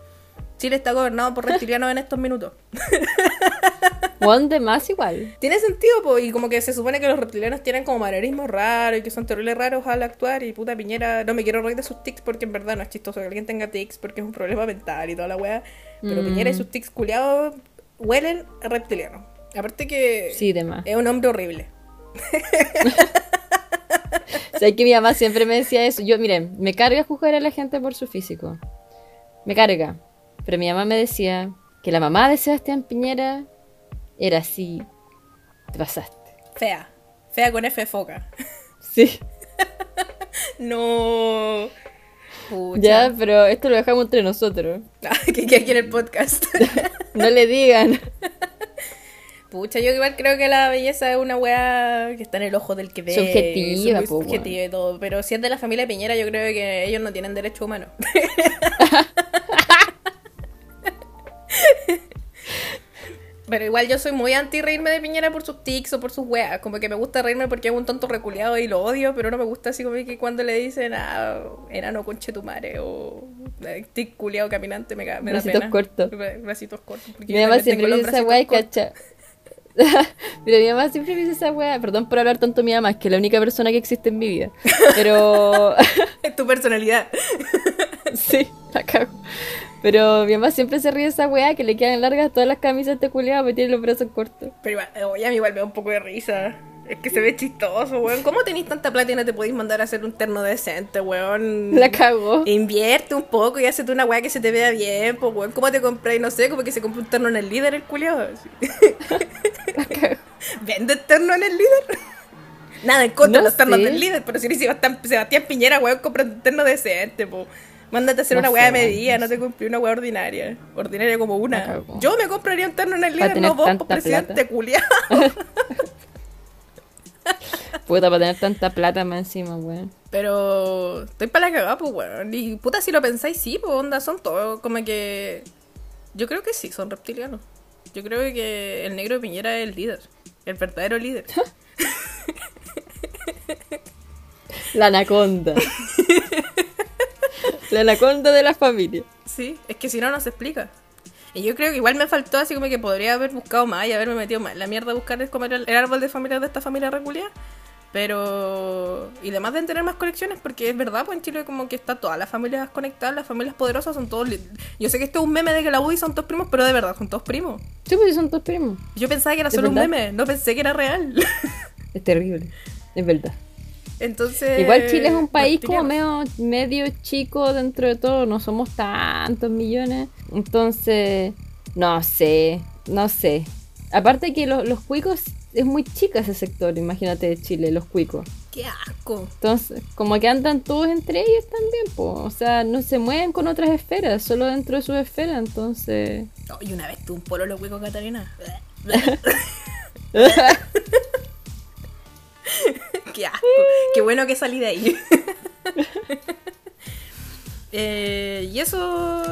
Speaker 1: Chile está gobernado por reptilianos en estos minutos.
Speaker 2: Juan de más igual.
Speaker 1: Tiene sentido, po, y como que se supone que los reptilianos tienen como manerismos raros y que son terribles raros al actuar. Y puta Piñera, no me quiero reír de sus tics porque en verdad no es chistoso que alguien tenga tics porque es un problema mental y toda la weá. Pero
Speaker 2: Mm.
Speaker 1: Piñera y sus tics culiados huelen a reptiliano. Aparte que
Speaker 2: Sí, de más.
Speaker 1: es un hombre horrible.
Speaker 2: O sea, que mi mamá siempre me decía eso. Yo, miren, me carga juzgar a la gente por su físico. Me carga. Pero mi mamá me decía que la mamá de Sebastián Piñera era así. Te pasaste.
Speaker 1: Fea. Fea con F foca.
Speaker 2: Sí.
Speaker 1: no. Pucha.
Speaker 2: Ya, pero esto lo dejamos entre nosotros.
Speaker 1: que que aquí en el podcast.
Speaker 2: No le digan.
Speaker 1: Pucha, yo igual creo que la belleza es una weá que está en el ojo del que ve.
Speaker 2: Subjetiva,
Speaker 1: es
Speaker 2: po,
Speaker 1: subjetiva y todo. Pero si es de la familia Piñera, yo creo que ellos no tienen derecho humano. Pero igual yo soy muy anti reírme de Piñera por sus tics o por sus weas. Como que me gusta reírme porque es un tonto reculeado y lo odio, pero no me gusta así como que cuando le dicen, ah, enano conchetumare o eh, tic culiado caminante, me, me da pena.
Speaker 2: cortos.
Speaker 1: Bra- Bracitos cortos.
Speaker 2: Mi mamá siempre dice esa y
Speaker 1: cortos.
Speaker 2: cacha. Pero mi mamá siempre me dice esa weá. Perdón por hablar tanto mi mamá, es que es la única persona que existe en mi vida. Pero.
Speaker 1: Es tu personalidad.
Speaker 2: sí, la cago. Pero mi mamá siempre se ríe de esa weá que le quedan largas todas las camisas de culiado porque tiene los brazos cortos.
Speaker 1: Pero igual, oye, a mí igual me da un poco de risa. Es que se ve chistoso, weón. ¿Cómo tenéis tanta plata y no te podéis mandar a hacer un terno decente, weón?
Speaker 2: La cago.
Speaker 1: Invierte un poco y hazte una weá que se te vea bien, pues, weón. ¿Cómo te compráis? No sé, como que se compra un terno en el líder, el culiado.
Speaker 2: La cago.
Speaker 1: ¿Vende terno en el líder? Nada en contra
Speaker 2: No
Speaker 1: de los ternos
Speaker 2: sé.
Speaker 1: del líder, pero si eres Sebastián, Sebastián Piñera, weón, compra un terno decente, pues. Mándate a hacer
Speaker 2: No
Speaker 1: una weá de medida,
Speaker 2: no
Speaker 1: no te cumplí una weá ordinaria. Ordinaria como una. Yo me compraría un terno en el líder, no vos, presidente culiado.
Speaker 2: Puta, para tener tanta plata más encima, weón.
Speaker 1: Pero estoy para la cagada, pues, weón. Y puta, si lo pensáis, sí, pues, onda, son todos como que. Yo creo que sí, son reptilianos. Yo creo que el negro de Piñera es el líder. El verdadero líder.
Speaker 2: La anaconda. la anaconda de la familia.
Speaker 1: Sí, es que si no, no se explica. Y yo creo que igual me faltó así como que podría haber buscado más y haberme metido más en la mierda a buscar el, como el, el árbol de familia de esta familia reculia. Pero. Y además de tener más conexiones, porque es verdad, pues en Chile como que está todas las familias conectadas, las familias poderosas son todos. Yo sé que esto es un meme de que la UDI son todos primos, pero de verdad son todos primos.
Speaker 2: Sí, pues son tus primos.
Speaker 1: Yo pensaba que era
Speaker 2: ¿De
Speaker 1: solo un meme, no pensé que era real.
Speaker 2: Es terrible. Es verdad.
Speaker 1: Entonces.
Speaker 2: Igual Chile es un país como medio, medio chico dentro de todo, no somos tantos millones. Entonces, no sé, no sé. Aparte que lo- los cuicos, es muy chica ese sector, imagínate de Chile, los cuicos.
Speaker 1: ¡Qué asco!
Speaker 2: Entonces, como que andan todos entre ellos también, pues. O sea, no se mueven con otras esferas, solo dentro de sus esferas, entonces...
Speaker 1: Oh, y una vez tuve un pololo hueco, Catalina. Qué asco. Qué bueno que salí de ahí. Eh, y eso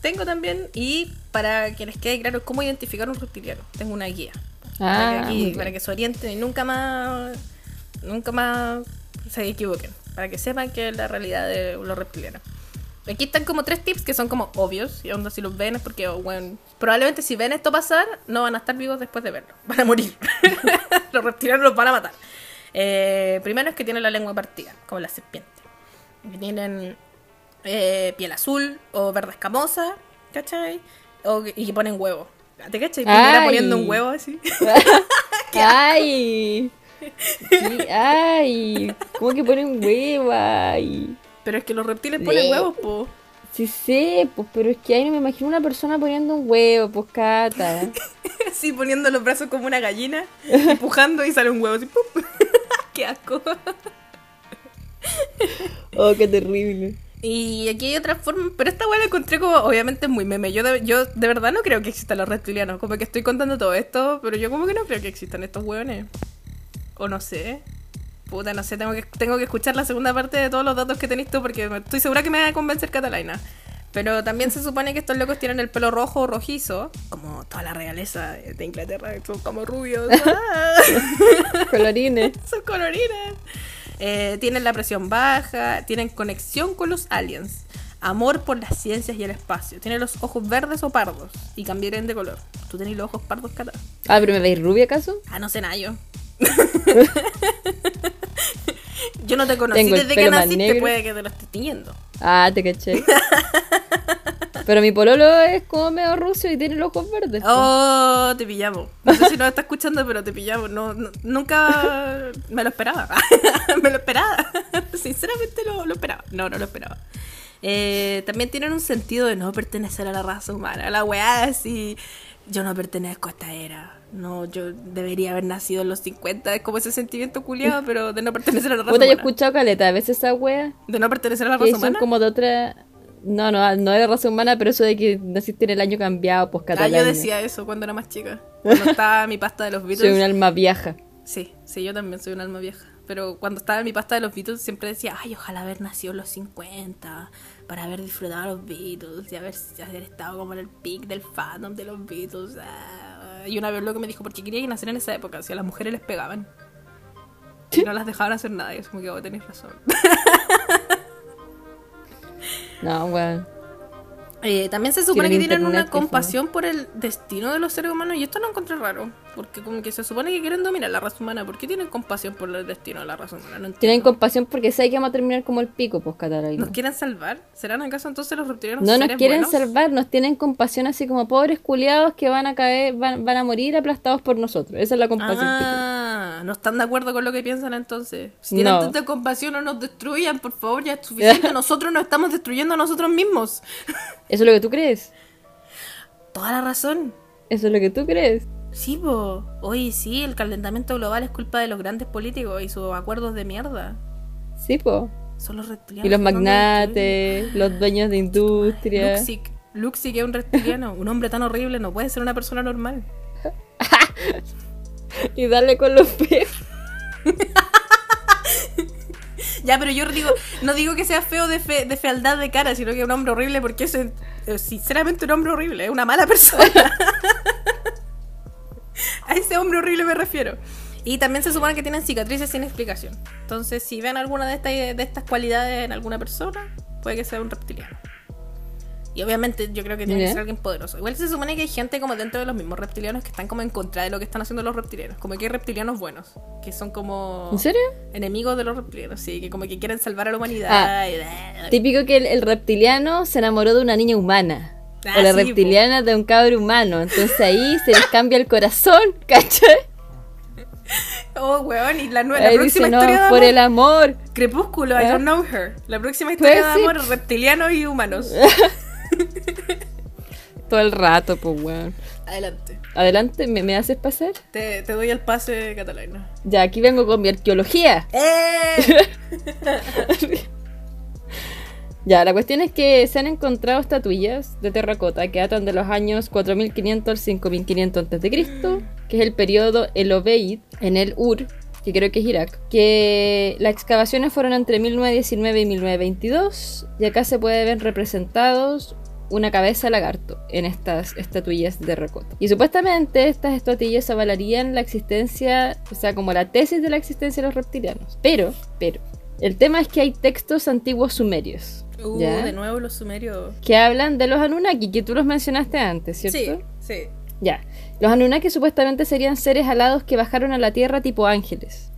Speaker 1: tengo también. Y para que les quede claro cómo identificar un reptiliano, tengo una guía. para, que
Speaker 2: Ah,
Speaker 1: aquí- para que se orienten y nunca más, nunca más se equivoquen. Para que sepan que es la realidad de los reptilianos. Aquí están como tres tips que son como obvios. Y onda, si los ven es porque, bueno, probablemente si ven esto pasar, no van a estar vivos después de verlo. Van a morir. los reptilianos los van a matar. Eh, primero es que tienen la lengua partida, como la serpiente. Que tienen eh, piel azul o verde escamosa, ¿cachai? O, y que ponen huevo. ¿Te cachai? Piñera
Speaker 2: Ay.
Speaker 1: poniendo un huevo así.
Speaker 2: ¡Ay! Sí, ¡Ay! ¿Cómo que ponen huevo? ¡Ay!
Speaker 1: Pero es que los reptiles ponen
Speaker 2: Le-
Speaker 1: huevos, po.
Speaker 2: Sí sé, pues, pero es que ahí no me imagino una persona poniendo un huevo, pues, cata.
Speaker 1: Así poniendo los brazos como una gallina, empujando y sale un huevo así. ¡pum! ¡Qué asco!
Speaker 2: Oh, qué terrible.
Speaker 1: Y aquí hay otra forma, pero esta weá la encontré como, obviamente es muy meme. Yo de, yo de verdad no creo que existan los reptilianos. Como que estoy contando todo esto, pero yo como que no creo que existan estos hueones. O no sé. Puta, no sé, tengo que, tengo que escuchar la segunda parte de todos los datos que tenéis tú porque estoy segura que me va a convencer Catalina. Pero también se supone que estos locos tienen el pelo rojo o rojizo, como toda la realeza de Inglaterra, son como rubios. ¡Ah!
Speaker 2: Colorines.
Speaker 1: Son colorines. Eh, tienen la presión baja, tienen conexión con los aliens, amor por las ciencias y el espacio. Tienen los ojos verdes o pardos y cambiarían de color. ¿Tú tenés los ojos pardos, Cata?
Speaker 2: Ah, pero me veis rubia acaso?
Speaker 1: Ah, no sé nada yo. yo no te conocí
Speaker 2: Tengo
Speaker 1: desde que naciste, puede que te lo estés tiñendo.
Speaker 2: Ah, te caché. Pero mi pololo es como medio ruso y tiene los ojos verdes.
Speaker 1: Oh, te pillamos. No sé si nos está escuchando, pero te pillamos. No, no- nunca me lo esperaba. me lo esperaba. Sinceramente lo, lo esperaba. No, no lo esperaba. Eh, también tienen un sentido de no pertenecer a la raza humana. La weá así. Yo no pertenezco a esta era. No, yo debería haber nacido en los 50. Es como ese sentimiento culiado, pero de no pertenecer a la raza
Speaker 2: Puta, yo he
Speaker 1: humana.
Speaker 2: escuchado caleta a veces esa wea.
Speaker 1: De no pertenecer a la raza humana.
Speaker 2: como de otra. No, no, no de raza humana, pero eso de que naciste en el año cambiado, pues
Speaker 1: Ah,
Speaker 2: catalán.
Speaker 1: yo decía eso cuando era más chica. Cuando estaba mi pasta de los Beatles.
Speaker 2: Soy un alma vieja.
Speaker 1: Sí, sí, yo también soy un alma vieja. Pero cuando estaba en mi pasta de los Beatles siempre decía, ay, ojalá haber nacido en los 50 para haber disfrutado a los Beatles y haber, haber estado como en el peak del fandom de los Beatles. ah". Y una vez lo que me dijo, porque quería que nacer en esa época, si a las mujeres les pegaban. Y no las dejaban hacer nada. Y es como que vos tenéis razón.
Speaker 2: No, weón.
Speaker 1: Eh, también se supone que
Speaker 2: Tienen
Speaker 1: tienen una compasión por el destino de los seres humanos y esto lo encontré raro, porque como que se supone que quieren dominar la raza humana, ¿por qué tienen compasión por el destino de la raza humana? No.
Speaker 2: Tienen compasión porque saben que vamos a terminar como el pico, pues.
Speaker 1: ¿Nos quieren salvar? ¿Serán acaso entonces los reptilianos
Speaker 2: No nos quieren
Speaker 1: buenos?
Speaker 2: salvar, nos tienen compasión así como pobres culiados que van a caer, van, van a morir aplastados por nosotros. Esa es la compasión. que tienen.
Speaker 1: Ah, no están de acuerdo con lo que piensan entonces. Si tienen
Speaker 2: No.
Speaker 1: tanta compasión, no nos destruyan, por favor, ya es suficiente. Nosotros nos estamos destruyendo a nosotros mismos.
Speaker 2: Eso es lo que tú crees.
Speaker 1: Toda la razón.
Speaker 2: Eso es lo que tú crees.
Speaker 1: Sí, po. Oye, sí, el calentamiento global es culpa de los grandes políticos y sus acuerdos de mierda.
Speaker 2: Sí, po.
Speaker 1: Son los reptilianos.
Speaker 2: Y los magnates, los dueños de industria.
Speaker 1: Luxic. Luxic es un reptiliano. un hombre tan horrible no puede ser una persona normal.
Speaker 2: Y darle con los pies.
Speaker 1: Ya, pero yo digo, no digo que sea feo de, fe- de fealdad de cara, sino que es un hombre horrible porque es eh, sinceramente un hombre horrible, es una mala persona. A ese hombre horrible me refiero. Y también se supone que tienen cicatrices sin explicación. Entonces, si ven alguna de estas, de estas cualidades en alguna persona, puede que sea un reptiliano. Y obviamente yo creo que tiene que ser alguien poderoso. Igual se supone que hay gente como dentro de los mismos reptilianos que están como en contra de lo que están haciendo los reptilianos. Como que hay reptilianos buenos, que son como
Speaker 2: ¿En serio?
Speaker 1: enemigos de los reptilianos, sí, que como que quieren salvar a la humanidad.
Speaker 2: Ah.
Speaker 1: y-
Speaker 2: Típico que el, el reptiliano se enamoró de una niña humana.
Speaker 1: Ah,
Speaker 2: o la
Speaker 1: sí,
Speaker 2: reptiliana de un cabro humano. Entonces ahí se les cambia el corazón, ¿cachai?
Speaker 1: Oh, weón, y la, la
Speaker 2: Ahí
Speaker 1: próxima
Speaker 2: dice, no,
Speaker 1: historia de
Speaker 2: por el amor.
Speaker 1: Crepúsculo, I
Speaker 2: ¿Eh?
Speaker 1: don't know her. La próxima historia de
Speaker 2: sí.
Speaker 1: amor, reptilianos y humanos.
Speaker 2: Todo el rato, pues, weón.
Speaker 1: Adelante.
Speaker 2: Adelante, ¿me, me haces pasar?
Speaker 1: Te, te doy el pase, Catalina.
Speaker 2: Ya, aquí vengo con mi arqueología.
Speaker 1: ¡Eh!
Speaker 2: Ya, la cuestión es que se han encontrado estatuillas de terracota que datan de los años 4500 al 5500 a.C., que es el periodo Elobeid en el Ur, que creo que es Irak. Que las excavaciones fueron entre 1919 y 1922, y acá se puede ver representados una cabeza de lagarto en estas estatuillas de terracota. Y supuestamente estas estatuillas avalarían la existencia, o sea, como la tesis de la existencia de los reptilianos. Pero, pero, el tema es que hay textos antiguos sumerios.
Speaker 1: Uh,
Speaker 2: ¿ya?
Speaker 1: de nuevo los sumerios.
Speaker 2: que hablan de los Anunnaki, que tú los mencionaste antes, ¿cierto?
Speaker 1: Sí, sí.
Speaker 2: Ya. Los Anunnaki supuestamente serían seres alados que bajaron a la Tierra tipo ángeles.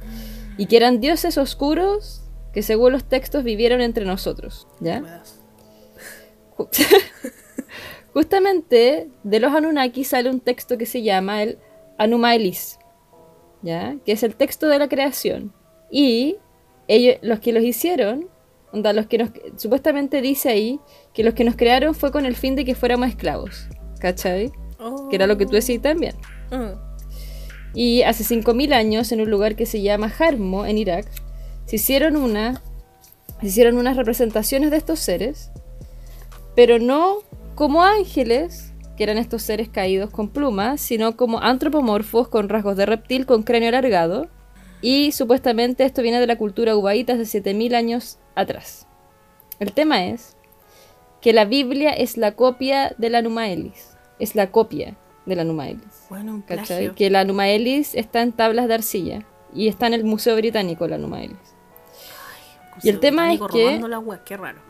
Speaker 2: Y que eran dioses oscuros que según los textos vivieron entre nosotros. ¿ya? Justamente de los Anunnaki sale un texto que se llama el Anumaelis, ¿ya? Que es el texto de la creación. Y ellos, los que los hicieron, onda, los que nos, supuestamente dice ahí que los que nos crearon fue con el fin de que fuéramos esclavos, ¿cachai?
Speaker 1: Oh.
Speaker 2: Que era lo que tú decís también.
Speaker 1: Mm.
Speaker 2: Y hace 5.000 años, en un lugar que se llama Jarmo, en Irak, se hicieron, una, se hicieron unas representaciones de estos seres, pero no como ángeles, que eran estos seres caídos con plumas, sino como antropomorfos con rasgos de reptil con cráneo alargado. Y supuestamente esto viene de la cultura ubaíta hace 7.000 años atrás. El tema es que la Biblia es la copia de la Numaelis. Es la copia de la Numaelis.
Speaker 1: Bueno, un.
Speaker 2: Que la Numaelis está en tablas de arcilla. Y está en el Museo Británico la Numaelis. Y el tema es que-
Speaker 1: la web, qué raro.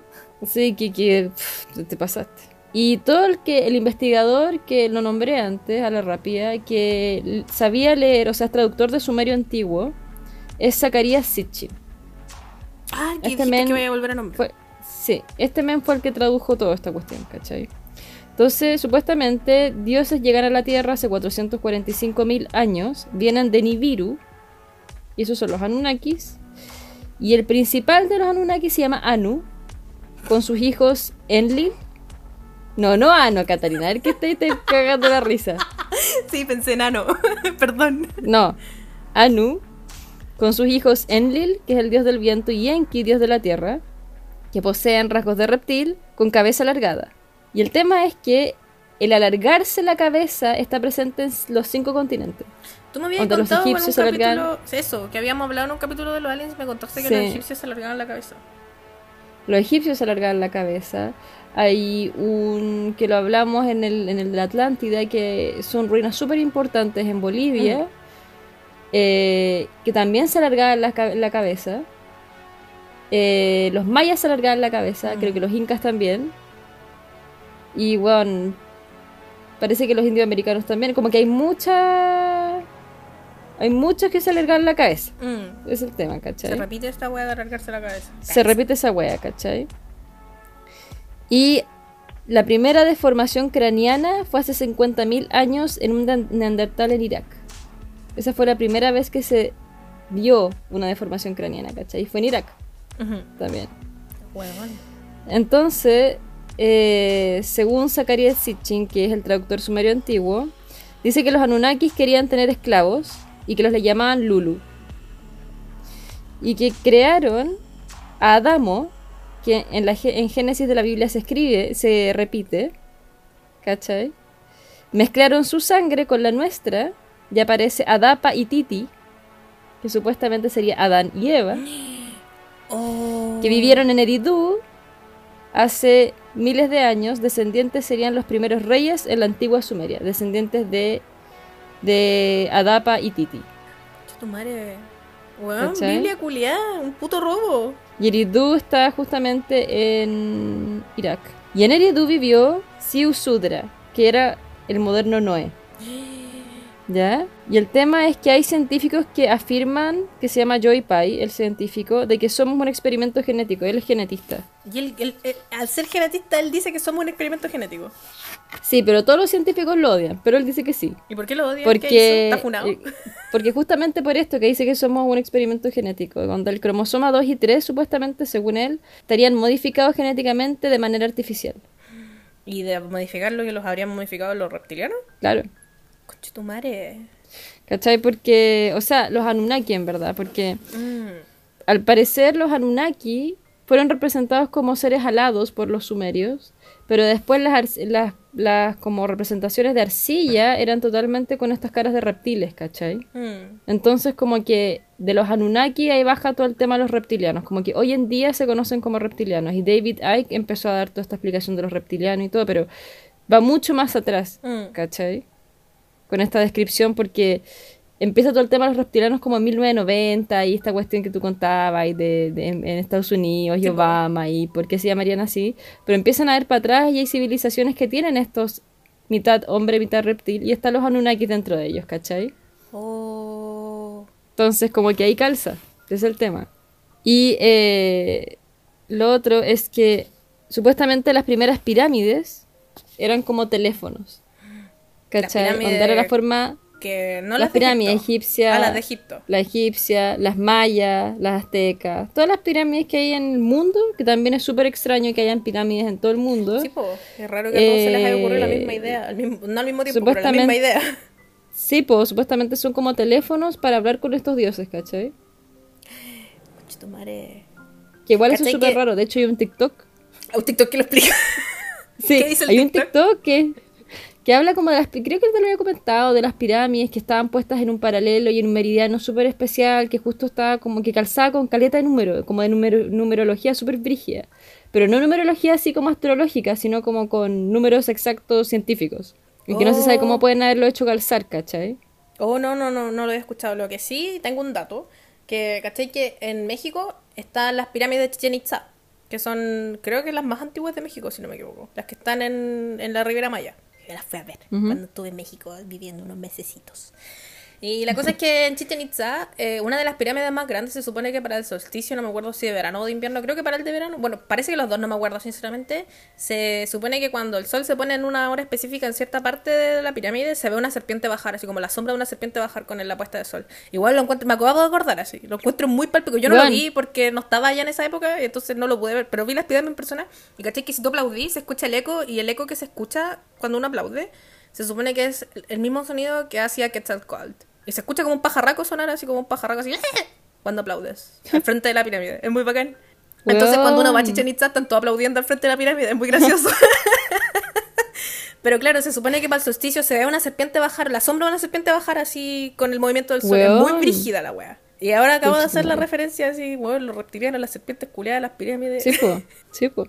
Speaker 2: Sí, que, que pff, te pasaste. Y todo el que el investigador que lo nombré antes, a la rápida, que sabía leer, o sea, es traductor de sumerio antiguo, es Zacarías Sitchin.
Speaker 1: Ah, que
Speaker 2: Este men
Speaker 1: que voy a volver a nombrar.
Speaker 2: Fue, sí, este men fue el que tradujo toda esta cuestión, ¿cachai? Entonces, supuestamente, dioses llegan a la Tierra hace 445.000 años, vienen de Nibiru, y esos son los Anunnakis, y el principal de los Anunnakis se llama Anu, con sus hijos Enlil. No, no Anu, Catarina, a ver que estoy te cagando la risa.
Speaker 1: Sí, pensé enano. Perdón.
Speaker 2: No, Anu, con sus hijos Enlil, que es el dios del viento, y Enki, dios de la tierra, que poseen rasgos de reptil con cabeza alargada. Y el tema es que el alargarse la cabeza está presente en los cinco continentes.
Speaker 1: Tú me habías
Speaker 2: Onda, los
Speaker 1: contado en un
Speaker 2: egipcios
Speaker 1: capítulo... Eso, que habíamos hablado en un capítulo de los aliens, me contaste que
Speaker 2: Sí.
Speaker 1: los egipcios se alargaban la cabeza.
Speaker 2: Los egipcios se alargaban la cabeza. Hay un que lo hablamos en el, en el de la Atlántida, que son ruinas súper importantes en Bolivia, eh, que también se alargaban la, la cabeza. Eh, los mayas se alargaban la cabeza,
Speaker 1: Mm.
Speaker 2: creo que los incas también. Y bueno, parece que los indios americanos también. Como que hay mucha. Hay muchos que se alargan la cabeza.
Speaker 1: Mm.
Speaker 2: Es el tema, ¿cachai?
Speaker 1: Se repite esta wea de alargarse la cabeza.
Speaker 2: Se repite esa wea, ¿cachai? Y la primera deformación craneana fue hace 50.000 años en un neandertal en Irak. Esa fue la primera vez que se vio una deformación craneana, ¿cachai? Y fue en Irak también. Entonces, eh, según Zacarías Sitchin, que es el traductor sumerio antiguo, dice que los Anunnakis querían tener esclavos y que los le llamaban Lulu. Y que crearon a Adamo, que en, la, en Génesis de la Biblia se escribe, se repite, ¿cachai? Mezclaron su sangre con la nuestra y aparece Adapa y Titi, que supuestamente sería Adán y Eva.
Speaker 1: Oh,
Speaker 2: que vivieron en Eridu hace miles de años, descendientes serían los primeros reyes en la antigua Sumeria, descendientes de, de Adapa y Titi.
Speaker 1: Tu madre. Weón,
Speaker 2: ¿Cachai?
Speaker 1: Biblia culiada, un puto robo.
Speaker 2: Y Eridu está justamente en Irak. Y en Eridu vivió Siusudra, que era el moderno Noé. ¿Ya? Y el tema es que hay científicos que afirman, que se llama Joy Pai, el científico, de que somos un experimento genético. Él es genetista.
Speaker 1: Y él, él- él- al ser genetista, él dice que somos un experimento genético.
Speaker 2: Sí, pero todos los científicos lo odian, pero él dice que sí.
Speaker 1: ¿Y por qué lo odia? ¿Qué
Speaker 2: Porque,
Speaker 1: hizo? ¿Está funado?
Speaker 2: eh, porque justamente por esto que dice que somos un experimento genético, donde el cromosoma 2 y 3, supuestamente, según él, estarían modificados genéticamente de manera artificial.
Speaker 1: ¿Y de modificarlo que los habrían modificado los reptilianos?
Speaker 2: Claro.
Speaker 1: Conche tu madre.
Speaker 2: ¿Cachai? Porque, o sea, los Anunnaki en verdad, porque
Speaker 1: Mm.
Speaker 2: al parecer los Anunnaki fueron representados como seres alados por los sumerios, pero después las, las, las como representaciones de arcilla eran totalmente con estas caras de reptiles, ¿cachai?
Speaker 1: Mm.
Speaker 2: Entonces como que de los Anunnaki ahí baja todo el tema de los reptilianos, como que hoy en día se conocen como reptilianos y David Icke empezó a dar toda esta explicación de los reptilianos y todo, pero va mucho más atrás,
Speaker 1: Mm.
Speaker 2: ¿cachai? Con esta descripción porque empieza todo el tema de los reptilianos como en 1990 y esta cuestión que tú contabas y de, de- en, en Estados Unidos y. Obama y por qué se llamarían así, pero empiezan a ver para atrás y hay civilizaciones que tienen estos mitad hombre, mitad reptil y están los Anunnaki dentro de ellos, ¿cachai?
Speaker 1: Oh.
Speaker 2: Entonces, como que ahí calza, ese es el tema. Y eh, lo otro es que supuestamente las primeras pirámides eran como teléfonos. ¿Cachai? Onda era la forma.
Speaker 1: Que no
Speaker 2: las
Speaker 1: las de
Speaker 2: pirámides egipcias.
Speaker 1: Ah, las de Egipto.
Speaker 2: La egipcia, las mayas, las aztecas, todas las pirámides que hay en el mundo, que también es súper extraño que hayan pirámides en todo el mundo.
Speaker 1: Sí, po. Es raro que a todos se les haya ocurrido la
Speaker 2: Eh,
Speaker 1: misma idea. al mismo- no al mismo tiempo, pero la misma idea.
Speaker 2: Sí, pues supuestamente son como teléfonos para hablar con estos dioses, ¿cachai?
Speaker 1: Madre.
Speaker 2: Que igual eso es
Speaker 1: ¿Cachai
Speaker 2: súper
Speaker 1: que-
Speaker 2: raro. De hecho, hay un TikTok
Speaker 1: un TikTok que lo explica.
Speaker 2: Sí,
Speaker 1: ¿Qué dice el
Speaker 2: hay un
Speaker 1: TikTok?
Speaker 2: TikTok que, que habla como de las, creo que te lo había comentado, de las pirámides que estaban puestas en un paralelo y en un meridiano súper especial, que justo estaba como que calzada con caleta de número, como de numero- numerología súper brígida. Pero no numerología así como astrológica, sino como con números exactos científicos. Y que no se sabe cómo
Speaker 1: Oh.
Speaker 2: pueden haberlo hecho calzar, ¿cachai?
Speaker 1: Oh, no, no, no, no lo he escuchado. Lo que sí, tengo un dato. Que, ¿cachai? Que en México están las pirámides de Chichen Itza. Que son, creo que las más antiguas de México, si no me equivoco. Las que están en, en la Riviera Maya. Yo las fui a ver cuando estuve en México viviendo unos mesecitos. Y la cosa es que en Chichen Itza, eh, una de las pirámides más grandes se supone que para el solsticio, no me acuerdo si de verano o de invierno, creo que para el de verano, bueno, parece que los dos no me acuerdo sinceramente, se supone que cuando el sol se pone en una hora específica en cierta parte de la pirámide, se ve una serpiente bajar, así como la sombra de una serpiente bajar con la puesta de sol. Igual lo encuentro, me acabo de acordar así, lo encuentro muy palpico. Yo no lo vi porque no estaba allá en esa época, entonces no lo pude ver, pero vi las pirámides en persona y caché que si tú aplaudís, se escucha el eco y el eco que se escucha cuando uno aplaude, se supone que es el mismo sonido que hacía Quetzalcoatl. Y se escucha como un pajarraco sonar así como un pajarraco así cuando aplaudes al frente de la pirámide. Es muy bacán. Entonces cuando uno va a
Speaker 2: Weón.
Speaker 1: Chichen Itza están todos aplaudiendo al frente de la pirámide. Es muy gracioso. Pero claro, se supone que para el solsticio se ve una serpiente bajar, la sombra de una serpiente bajar así con el movimiento del sol. Es muy
Speaker 2: Weón.
Speaker 1: brígida la wea. Y ahora acabo de hacer la referencia así, weón, los reptilianos, las serpientes culiadas, las pirámides.
Speaker 2: Sí, po, sí, po.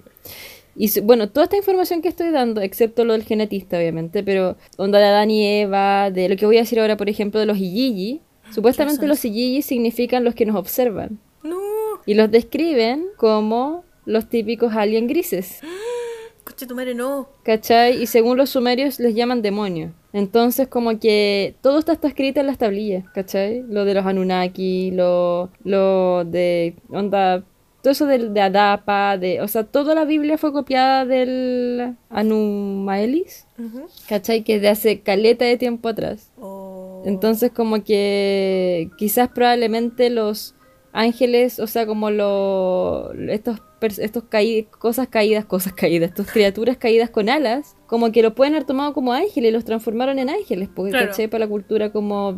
Speaker 2: Y su- bueno, toda esta información que estoy dando, excepto lo del genetista, obviamente, pero onda de Adán y Eva, de lo que voy a decir ahora, por ejemplo, de los Iyiji, supuestamente
Speaker 1: son
Speaker 2: los Iyiji significan los que nos observan.
Speaker 1: No,
Speaker 2: Y los describen como los típicos alien grises,
Speaker 1: coche tu madre, no.
Speaker 2: ¿cachai? Y según los sumerios les llaman demonios. Entonces como que todo esto está escrito en las tablillas, ¿cachai? Lo de los Anunnaki, lo, lo de onda... Todo eso de, de Adapa, de, o sea, toda la Biblia fue copiada del Anumaelis,
Speaker 1: Ujú.
Speaker 2: ¿cachai? Que es de hace caleta de tiempo atrás.
Speaker 1: Oh.
Speaker 2: Entonces como que quizás probablemente los ángeles, o sea, como lo, estos, estos caí- cosas caídas, cosas caídas, estas criaturas caídas con alas, como que lo pueden haber tomado como ángeles y los transformaron en ángeles, porque
Speaker 1: Claro.
Speaker 2: caché para la cultura como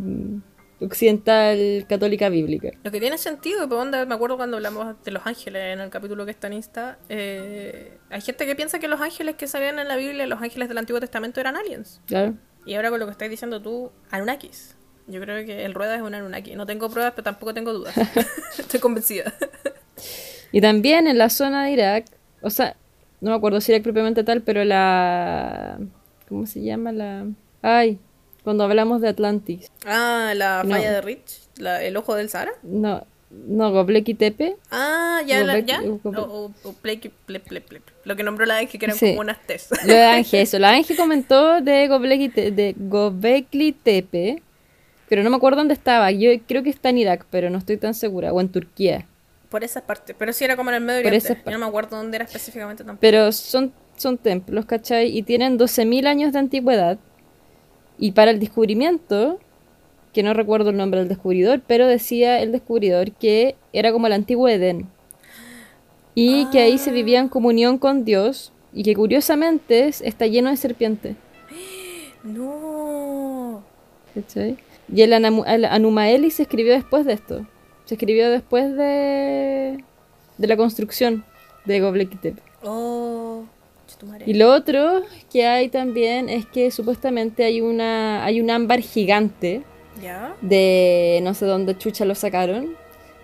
Speaker 2: occidental católica bíblica.
Speaker 1: Lo que tiene sentido, pues onda, me acuerdo cuando hablamos de los ángeles en el capítulo que está en Insta, eh, hay gente que piensa que los ángeles que salían en la Biblia, los ángeles del Antiguo Testamento eran aliens.
Speaker 2: Claro.
Speaker 1: Y ahora con lo que estás diciendo tú, Anunnakis. Yo creo que el Rueda es un Anunnaki. No tengo pruebas, pero tampoco tengo dudas. Estoy convencida.
Speaker 2: Y también en la zona de Irak, o sea, no me acuerdo si Irak propiamente tal, pero la... ¿Cómo se llama la...? Ay, cuando hablamos de Atlantis.
Speaker 1: Ah, la
Speaker 2: No.
Speaker 1: falla de Rich, la- el ojo del Sahara.
Speaker 2: No, no, Göbekli Tepe.
Speaker 1: Ah, ya, la, ya. O, o, o Pleki- ple- ple- ple- Lo que nombró la Ángel, que eran
Speaker 2: Sí.
Speaker 1: como unas tes.
Speaker 2: Lo de Ángel, eso. La Ángel comentó de Te- de Göbekli Tepe, pero no me acuerdo dónde estaba. Yo creo que está en Irak, pero no estoy tan segura. O en Turquía.
Speaker 1: Por esas partes. Pero sí era como en el Medio Oriente. Yo no me acuerdo dónde era específicamente tampoco.
Speaker 2: Pero son, son templos, ¿cachai? Y tienen 12.000 años de antigüedad. Y para el descubrimiento, que no recuerdo el nombre del descubridor, pero decía el descubridor que era como el antiguo Edén. Y que ahí se vivía en comunión con Dios. Y que curiosamente es- está lleno de serpientes.
Speaker 1: No.
Speaker 2: ¿cachai? Y el, el Anumaeli se escribió después de esto. Se escribió después de, de la construcción de Göbekli Tepe.
Speaker 1: Oh.
Speaker 2: Y lo otro que hay también es que supuestamente hay una hay un ámbar gigante
Speaker 1: ¿Ya?
Speaker 2: de no sé dónde chucha lo sacaron,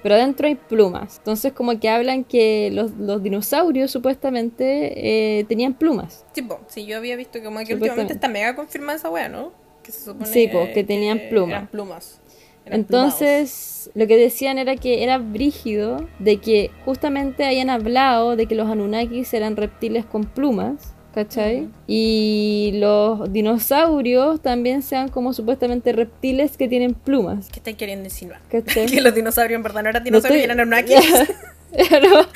Speaker 2: pero adentro hay plumas. Entonces como que hablan que los, los dinosaurios supuestamente eh, tenían plumas.
Speaker 1: Tipo, sí, yo había visto como que últimamente está mega confirmada esa wea, ¿no? Que se supone
Speaker 2: Sí, po, que tenían plumas.
Speaker 1: Eran plumas.
Speaker 2: Entonces lo que decían era que era brígido de que justamente hayan hablado de que los Anunnakis eran reptiles con plumas. ¿Cachai? Y los dinosaurios también sean como supuestamente reptiles que tienen plumas.
Speaker 1: ¿Qué estáis queriendo insinuar? Que los dinosaurios en verdad no eran
Speaker 2: No
Speaker 1: dinosaurios,
Speaker 2: estoy-
Speaker 1: eran Anunnakis.
Speaker 2: Pero-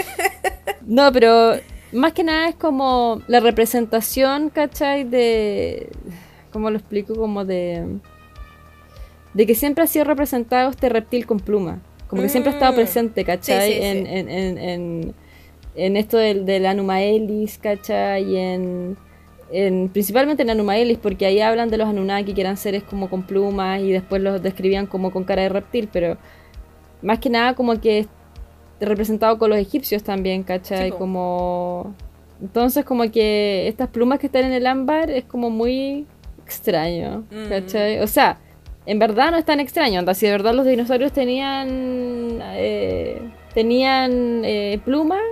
Speaker 2: no, pero más que nada es como la representación, ¿cachai? De... ¿Cómo lo explico? Como de... De que siempre ha sido representado este reptil con pluma. Como que siempre ha estado
Speaker 1: Mm.
Speaker 2: presente, ¿cachai?
Speaker 1: Sí, sí,
Speaker 2: en,
Speaker 1: sí.
Speaker 2: En, en, en, en esto del, del Anumaelis, ¿cachai? Y en, en... Principalmente en Anumaelis, porque ahí hablan de los Anunnaki, que eran seres como con plumas y después los describían como con cara de reptil, pero más que nada como que representado con los egipcios también, ¿cachai? Como... Entonces como que estas plumas que están en el ámbar es como muy extraño,
Speaker 1: Mm.
Speaker 2: ¿cachai? O sea, en verdad no es tan extraño, anda, si de verdad los dinosaurios tenían... eh, tenían eh, plumas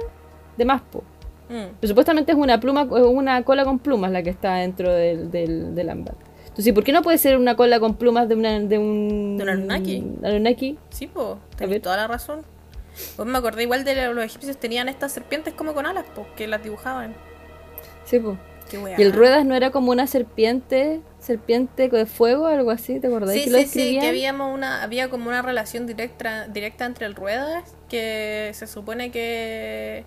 Speaker 2: de más, po.
Speaker 1: Mm.
Speaker 2: Pero supuestamente es una pluma, una cola con plumas la que está dentro del, del, del ámbar. Entonces, ¿por qué no puede ser una cola con plumas de, una, de un...
Speaker 1: ¿De un Anunnaki?
Speaker 2: Anunnaki?
Speaker 1: Sí, pues,
Speaker 2: ver.
Speaker 1: tenés toda la razón. Pues me acordé igual de los egipcios tenían estas serpientes como con alas, pues, que las dibujaban.
Speaker 2: Sí, po.
Speaker 1: Qué.
Speaker 2: Y el Ruedas no era como una serpiente, serpiente de fuego, algo así, ¿te acordás?
Speaker 1: Sí,
Speaker 2: que lo
Speaker 1: sí, sí,
Speaker 2: describían?
Speaker 1: que habíamos una, había como una relación directa, directa entre el Ruedas, que se supone que,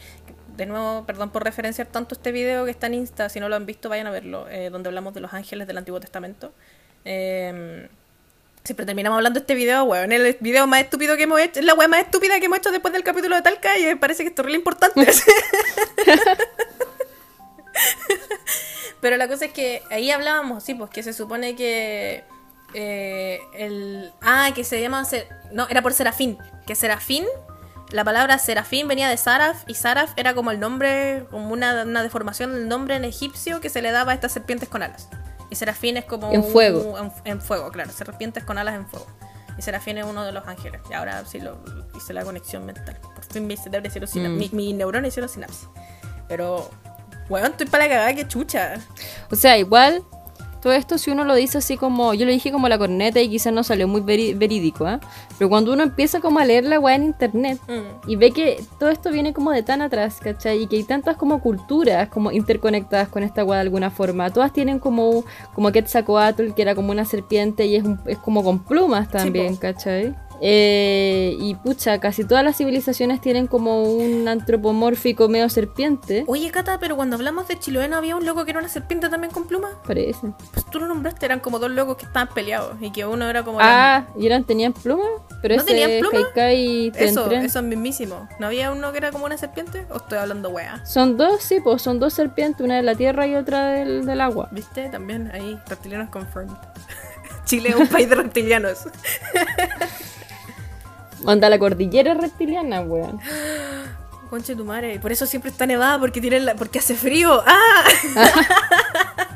Speaker 1: de nuevo, perdón por referenciar tanto este video que está en Insta, si no lo han visto vayan a verlo, eh, donde hablamos de los ángeles del Antiguo Testamento. Eh, siempre terminamos hablando de este video, weón, el video más estúpido que hemos hecho, es la weá más estúpida que hemos hecho después del capítulo de Talca y me parece que esto es re importante. Pero la cosa es que ahí hablábamos, sí, pues que se supone que eh, el... Ah, que se llama... No, era por Serafín. Que Serafín, la palabra Serafín venía de Saraf y Saraf era como el nombre, como una, una deformación del nombre en egipcio que se le daba a estas serpientes con alas. Y Serafín es como...
Speaker 2: En
Speaker 1: un-
Speaker 2: fuego.
Speaker 1: en, en fuego, claro. Serpientes con alas en fuego. Y Serafín es uno de los ángeles. Y ahora sí lo hice la conexión mental. Por fin mi cerebro hicieron sinapsis.
Speaker 2: Mm.
Speaker 1: Mi, mi neurona hicieron sinapsis. Pero... Weón, estoy para la cagada, que chucha.
Speaker 2: O sea, igual, todo esto si uno lo dice así como, yo lo dije como la corneta y quizás no salió muy verídico, ¿ah? Pero cuando uno empieza como a leer la weá en internet
Speaker 1: Mm.
Speaker 2: y ve que todo esto viene como de tan atrás, ¿cachai? Y que hay tantas como culturas como interconectadas con esta weá de alguna forma. Todas tienen como, como Quetzalcoatl, que era como una serpiente y es, un- es como con plumas también,
Speaker 1: po.
Speaker 2: ¿cachai? Eh, y pucha, casi todas las civilizaciones tienen como un antropomórfico medio serpiente.
Speaker 1: Oye, Cata, pero cuando hablamos de Chiloé no había un loco que era una serpiente también con plumas.
Speaker 2: Parece.
Speaker 1: Pues tú lo nombraste, eran como dos locos que estaban peleados y que uno era como... la-
Speaker 2: Ah, ¿y eran tenían plumas? Pero
Speaker 1: ¿No
Speaker 2: ese
Speaker 1: tenían plumas?
Speaker 2: Kaikai
Speaker 1: Eso, eso es mismísimo. ¿No había uno que era como una serpiente? ¿O estoy hablando wea?
Speaker 2: Son dos, sí, pues son dos serpientes, una de la tierra y otra del, del agua.
Speaker 1: ¿Viste? También ahí, reptilianos confirmed. Chile es un país de reptilianos.
Speaker 2: Onda la cordillera reptiliana, weón.
Speaker 1: Conche tu madre. Por eso siempre está nevada, porque tiene la... porque hace frío. ¡Ah!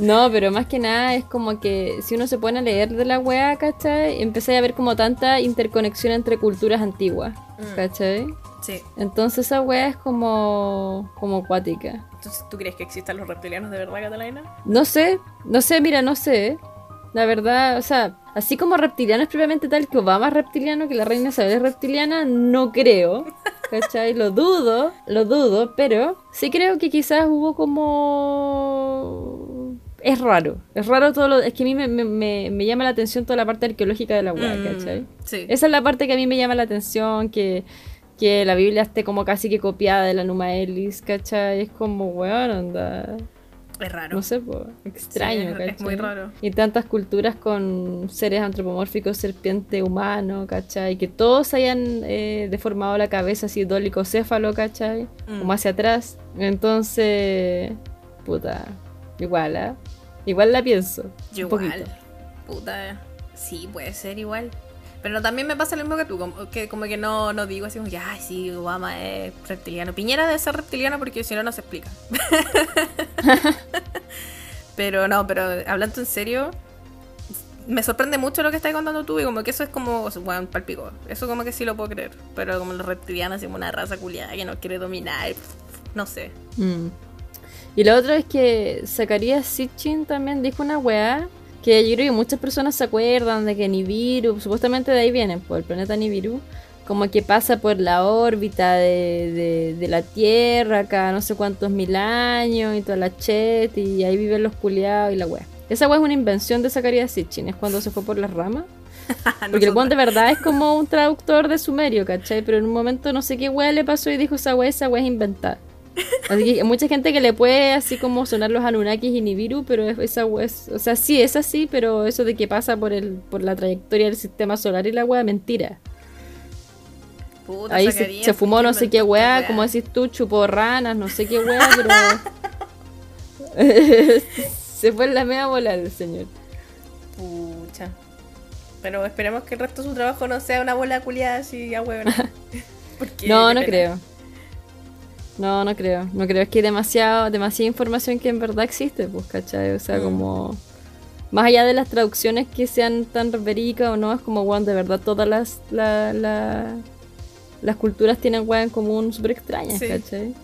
Speaker 2: No, pero más que nada es como que si uno se pone a leer de la weá, ¿cachai? Empezáis a ver como tanta interconexión entre culturas antiguas.
Speaker 1: Mm.
Speaker 2: ¿cachai?
Speaker 1: Sí.
Speaker 2: Entonces esa weá es como, como acuática.
Speaker 1: Entonces, ¿tú crees que existan los reptilianos de verdad, Catalina?
Speaker 2: No sé, no sé, mira, no sé. La verdad, o sea, así como reptiliano es propiamente tal que Obama es reptiliano, que la reina Isabel es reptiliana, no creo. ¿Cachai? Lo dudo, lo dudo, pero sí creo que quizás hubo como... Es raro, es raro todo lo... Es que a mí me, me- me- llama la atención toda la parte arqueológica de la weá,
Speaker 1: Mm,
Speaker 2: ¿cachai?
Speaker 1: Sí.
Speaker 2: Esa es la parte que a mí me llama la atención, que, que la Biblia esté como casi que copiada de la Numa Ellis, ¿cachai? Es como, weón, anda...
Speaker 1: Es raro.
Speaker 2: No sé, po, extraño,
Speaker 1: Sí, es- muy raro.
Speaker 2: Y tantas culturas con seres antropomórficos, serpiente humano, ¿cachai? Que todos hayan eh, deformado la cabeza así dolicocéfalo, ¿cachai?
Speaker 1: Mm.
Speaker 2: Como hacia atrás. Entonces, puta, igual, ¿ah? Igual la pienso. Un
Speaker 1: igual. Puta. Sí, puede ser igual. Pero también me pasa lo mismo que tú, como que, como que no, no digo así como que, ay, sí, Obama es reptiliano. Piñera debe ser reptiliano porque si no, no se explica. pero no, pero hablando en serio, me sorprende mucho lo que estás contando tú y como que eso es como, bueno, palpico. Eso como que sí lo puedo creer. Pero como los reptilianos, como una raza culiada que nos quiere dominar, no sé.
Speaker 2: Mm. Y lo otro es que Zacarías Sitchin también dijo una weá que yo creo que muchas personas se acuerdan de que Nibiru, supuestamente de ahí viene, por el planeta Nibiru, como que pasa por la órbita de, de- de la Tierra cada no sé cuántos mil años y toda la chet y ahí viven los culiados y la weá. Esa weá es una invención de Zacarías Sitchin, es cuando se fue por las ramas. Porque el de verdad es como un traductor de sumerio, ¿cachai? Pero en un momento no sé qué weá le pasó y dijo esa weá, esa weá es inventada. Así que hay mucha gente que le puede así como sonar los Anunnakis y Nibiru, pero es- esa es, o sea, sí es así, pero eso de que pasa por el por la trayectoria del sistema solar y la weá, mentira.
Speaker 1: Puta,
Speaker 2: Ahí se, se fumó
Speaker 1: ¿por
Speaker 2: no sé qué weá, como decís tú, chupó ranas, no sé qué weá, pero... se fue en la media bola el señor.
Speaker 1: Pucha. Pero esperemos que el resto de su trabajo no sea una bola culiada así a huevo. Porque
Speaker 2: No, no
Speaker 1: pena.
Speaker 2: creo. No, no creo. No creo. Es que hay demasiado, demasiada información que en verdad existe, pues, ¿cachai? O sea,
Speaker 1: Mm.
Speaker 2: como... Más allá de las traducciones que sean tan verídicas o no, es como, weón, de verdad todas las, la- la- las culturas tienen weón en común súper extrañas,
Speaker 1: Sí.
Speaker 2: ¿cachai?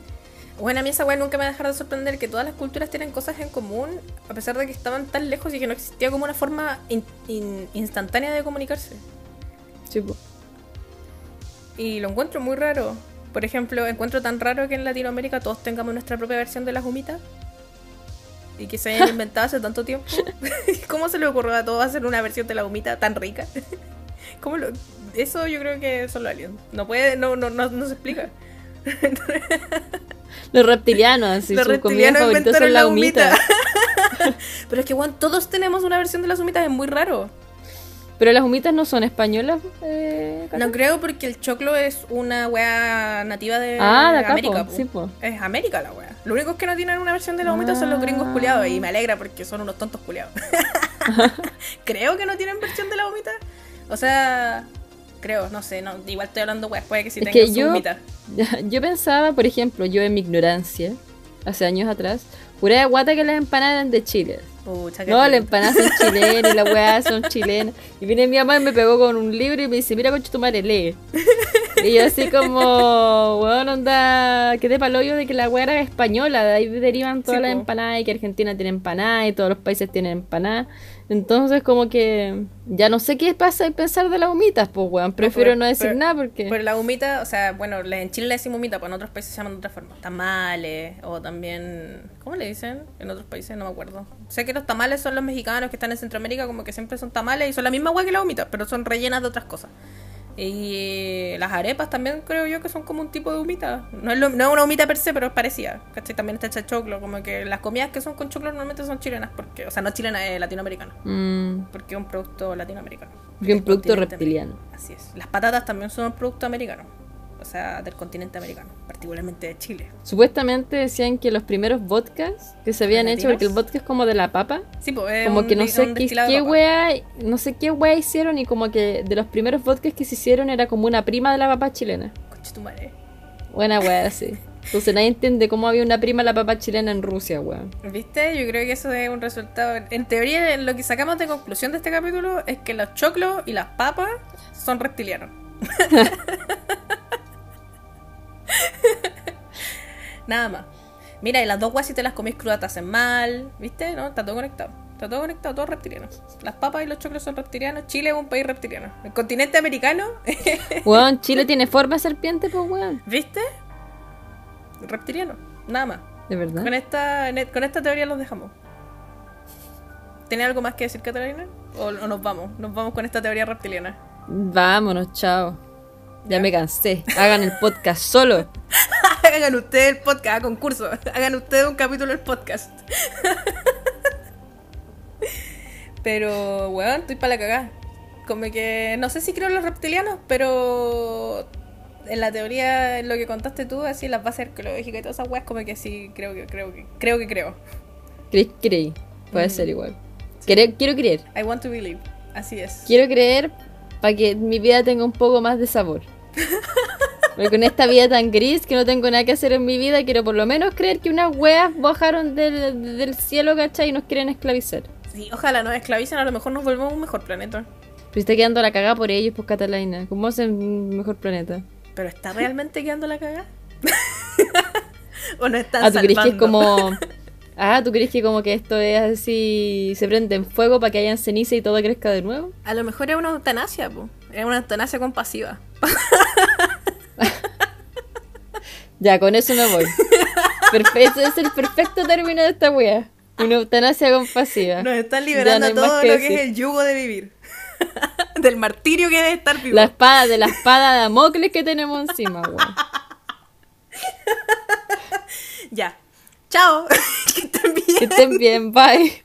Speaker 1: Bueno, a mí esa weá nunca me va a dejar de sorprender que todas las culturas tienen cosas en común, a pesar de que estaban tan lejos y que no existía como una forma in- in- instantánea de comunicarse.
Speaker 2: Sí, pues.
Speaker 1: Y lo encuentro muy raro. Por ejemplo, encuentro tan raro que en Latinoamérica todos tengamos nuestra propia versión de las humitas. Y que se hayan inventado hace tanto tiempo. ¿Cómo se le ocurrió a todos hacer una versión de la humita tan rica? ¿Cómo lo- Eso yo creo que son los aliens. No puede, no, no, no, no se explica.
Speaker 2: Los reptilianos, así,
Speaker 1: Los reptilianos inventaron
Speaker 2: son
Speaker 1: la humita.
Speaker 2: humita.
Speaker 1: Pero es que, weón, todos tenemos una versión de las humitas, es muy raro.
Speaker 2: Pero las humitas no son españolas, eh?
Speaker 1: No creo porque el choclo es una wea nativa de
Speaker 2: Ah, de
Speaker 1: América.
Speaker 2: po, sí, po.
Speaker 1: Es América la wea. Lo único que no tienen una versión de la humita son los gringos
Speaker 2: Ah.
Speaker 1: culiados y me alegra porque son unos tontos culiados. creo que no tienen versión de la humita. O sea, creo, no sé, no, igual estoy hablando weas, puede que sí
Speaker 2: Es
Speaker 1: tengan
Speaker 2: que yo-
Speaker 1: humita.
Speaker 2: Yo pensaba, por ejemplo, yo en mi ignorancia, hace años atrás, pura de guata que las empanadas eran de Chile.
Speaker 1: Pucha,
Speaker 2: No, las empanadas son chilenas y las weas son chilenas. Y viene mi mamá y me pegó con un libro y me dice, mira concha tu madre, lee. Y yo así como, weón, onda, quedé pa'l hoyo de que la wea era española, de ahí derivan todas
Speaker 1: Sí,
Speaker 2: las
Speaker 1: po.
Speaker 2: empanadas y que Argentina tiene empanadas y todos los países tienen empanadas. Entonces como que ya no sé qué pasa y pensar de las humitas, pues weón, prefiero
Speaker 1: pero-
Speaker 2: no decir
Speaker 1: pero-
Speaker 2: nada porque...
Speaker 1: Pero la humita, o sea, bueno, en Chile le decimos humita, pues en otros países se llaman de otra forma. Tamales, o también. ¿Cómo le dicen? En otros países, no me acuerdo. Sé que los tamales son los mexicanos que están en Centroamérica, como que siempre son tamales y son la misma agua que la humita, pero son rellenas de otras cosas. Y las arepas también creo yo que son como un tipo de humita. No es, lo- no es una humita per se, pero es parecida. ¿Cachai? También está hecha choclo. Como que las comidas que son con choclo normalmente son chilenas, porque, o sea, no chilenas, eh, latinoamericanas.
Speaker 2: Mm,
Speaker 1: Porque es un producto latinoamericano.
Speaker 2: porque un producto reptiliano.
Speaker 1: Así es. Las patatas también son un producto americano. O sea, del continente americano. Particularmente de Chile.
Speaker 2: Supuestamente decían que los primeros vodkas que se habían hecho, porque el vodka es como de la papa,
Speaker 1: Sí, pues es
Speaker 2: como
Speaker 1: un
Speaker 2: que no sé qué, qué wea, no sé qué wea hicieron y como que de los primeros vodkas que se hicieron era como una prima de la papa chilena.
Speaker 1: Conche tu madre.
Speaker 2: Buena wea, sí. Entonces nadie entiende cómo había una prima la papa chilena en Rusia, weón.
Speaker 1: ¿Viste? Yo creo que eso es un resultado. En teoría, lo que sacamos de conclusión de este capítulo es que los choclos y las papas son reptilianos. Nada más. Mira, y las dos guas si te las comís crudas te hacen mal, ¿viste? No, está todo conectado. Está todo conectado, todos reptilianos. Las papas y los choclos son reptilianos. Chile es un país reptiliano. El continente americano.
Speaker 2: Weón, Chile tiene forma de serpiente, pues weón.
Speaker 1: ¿Viste? Reptiliano. Nada más.
Speaker 2: De verdad.
Speaker 1: Con esta, con esta teoría los dejamos. ¿Tenía algo más que decir, Catalina? ¿O, o nos vamos? Nos vamos con esta teoría reptiliana.
Speaker 2: Vámonos, chao. Ya
Speaker 1: Ya.
Speaker 2: me cansé. Hagan el podcast solo.
Speaker 1: Hagan ustedes el podcast, concurso. Hagan ustedes un capítulo del podcast. Pero, weón, estoy para la cagada. Como que no sé si creo en los reptilianos, pero en la teoría, en lo que contaste tú, así las bases arqueológicas y todas esas weas, como que sí, creo que creo que creo que creo.
Speaker 2: ¿Crees que creí? Puede
Speaker 1: Mm.
Speaker 2: ser igual. Quere- quiero creer.
Speaker 1: I want to believe. Así es.
Speaker 2: Quiero creer para que mi vida tenga un poco más de sabor. Porque con esta vida tan gris que no tengo nada que hacer en mi vida, quiero por lo menos creer que unas weas bajaron del, del cielo, ¿cachai? Y nos quieren esclavizar.
Speaker 1: Sí, ojalá nos esclavicen, a lo mejor nos volvemos un mejor planeta.
Speaker 2: Pero está quedando la cagada por ellos, pues Catalina. ¿Cómo hacen un mejor planeta?
Speaker 1: Pero ¿está realmente quedando la cagada? ¿O no están
Speaker 2: Ah, ¿tú crees que es como... Ah, ¿tú crees que como que esto es así... Se prende en fuego para que hayan ceniza y todo crezca de nuevo?
Speaker 1: A lo mejor es una eutanasia, po. Es una eutanasia compasiva.
Speaker 2: Ya, con eso me voy. Perfecto, ese es el perfecto término de esta wea. Una eutanasia compasiva.
Speaker 1: Nos están liberando
Speaker 2: no
Speaker 1: todo lo que
Speaker 2: decir.
Speaker 1: es el yugo de vivir. Del martirio que es estar vivo.
Speaker 2: La espada de la espada de Damocles que tenemos encima, weón.
Speaker 1: Ya. Chao. que estén bien.
Speaker 2: Que estén bien, bye.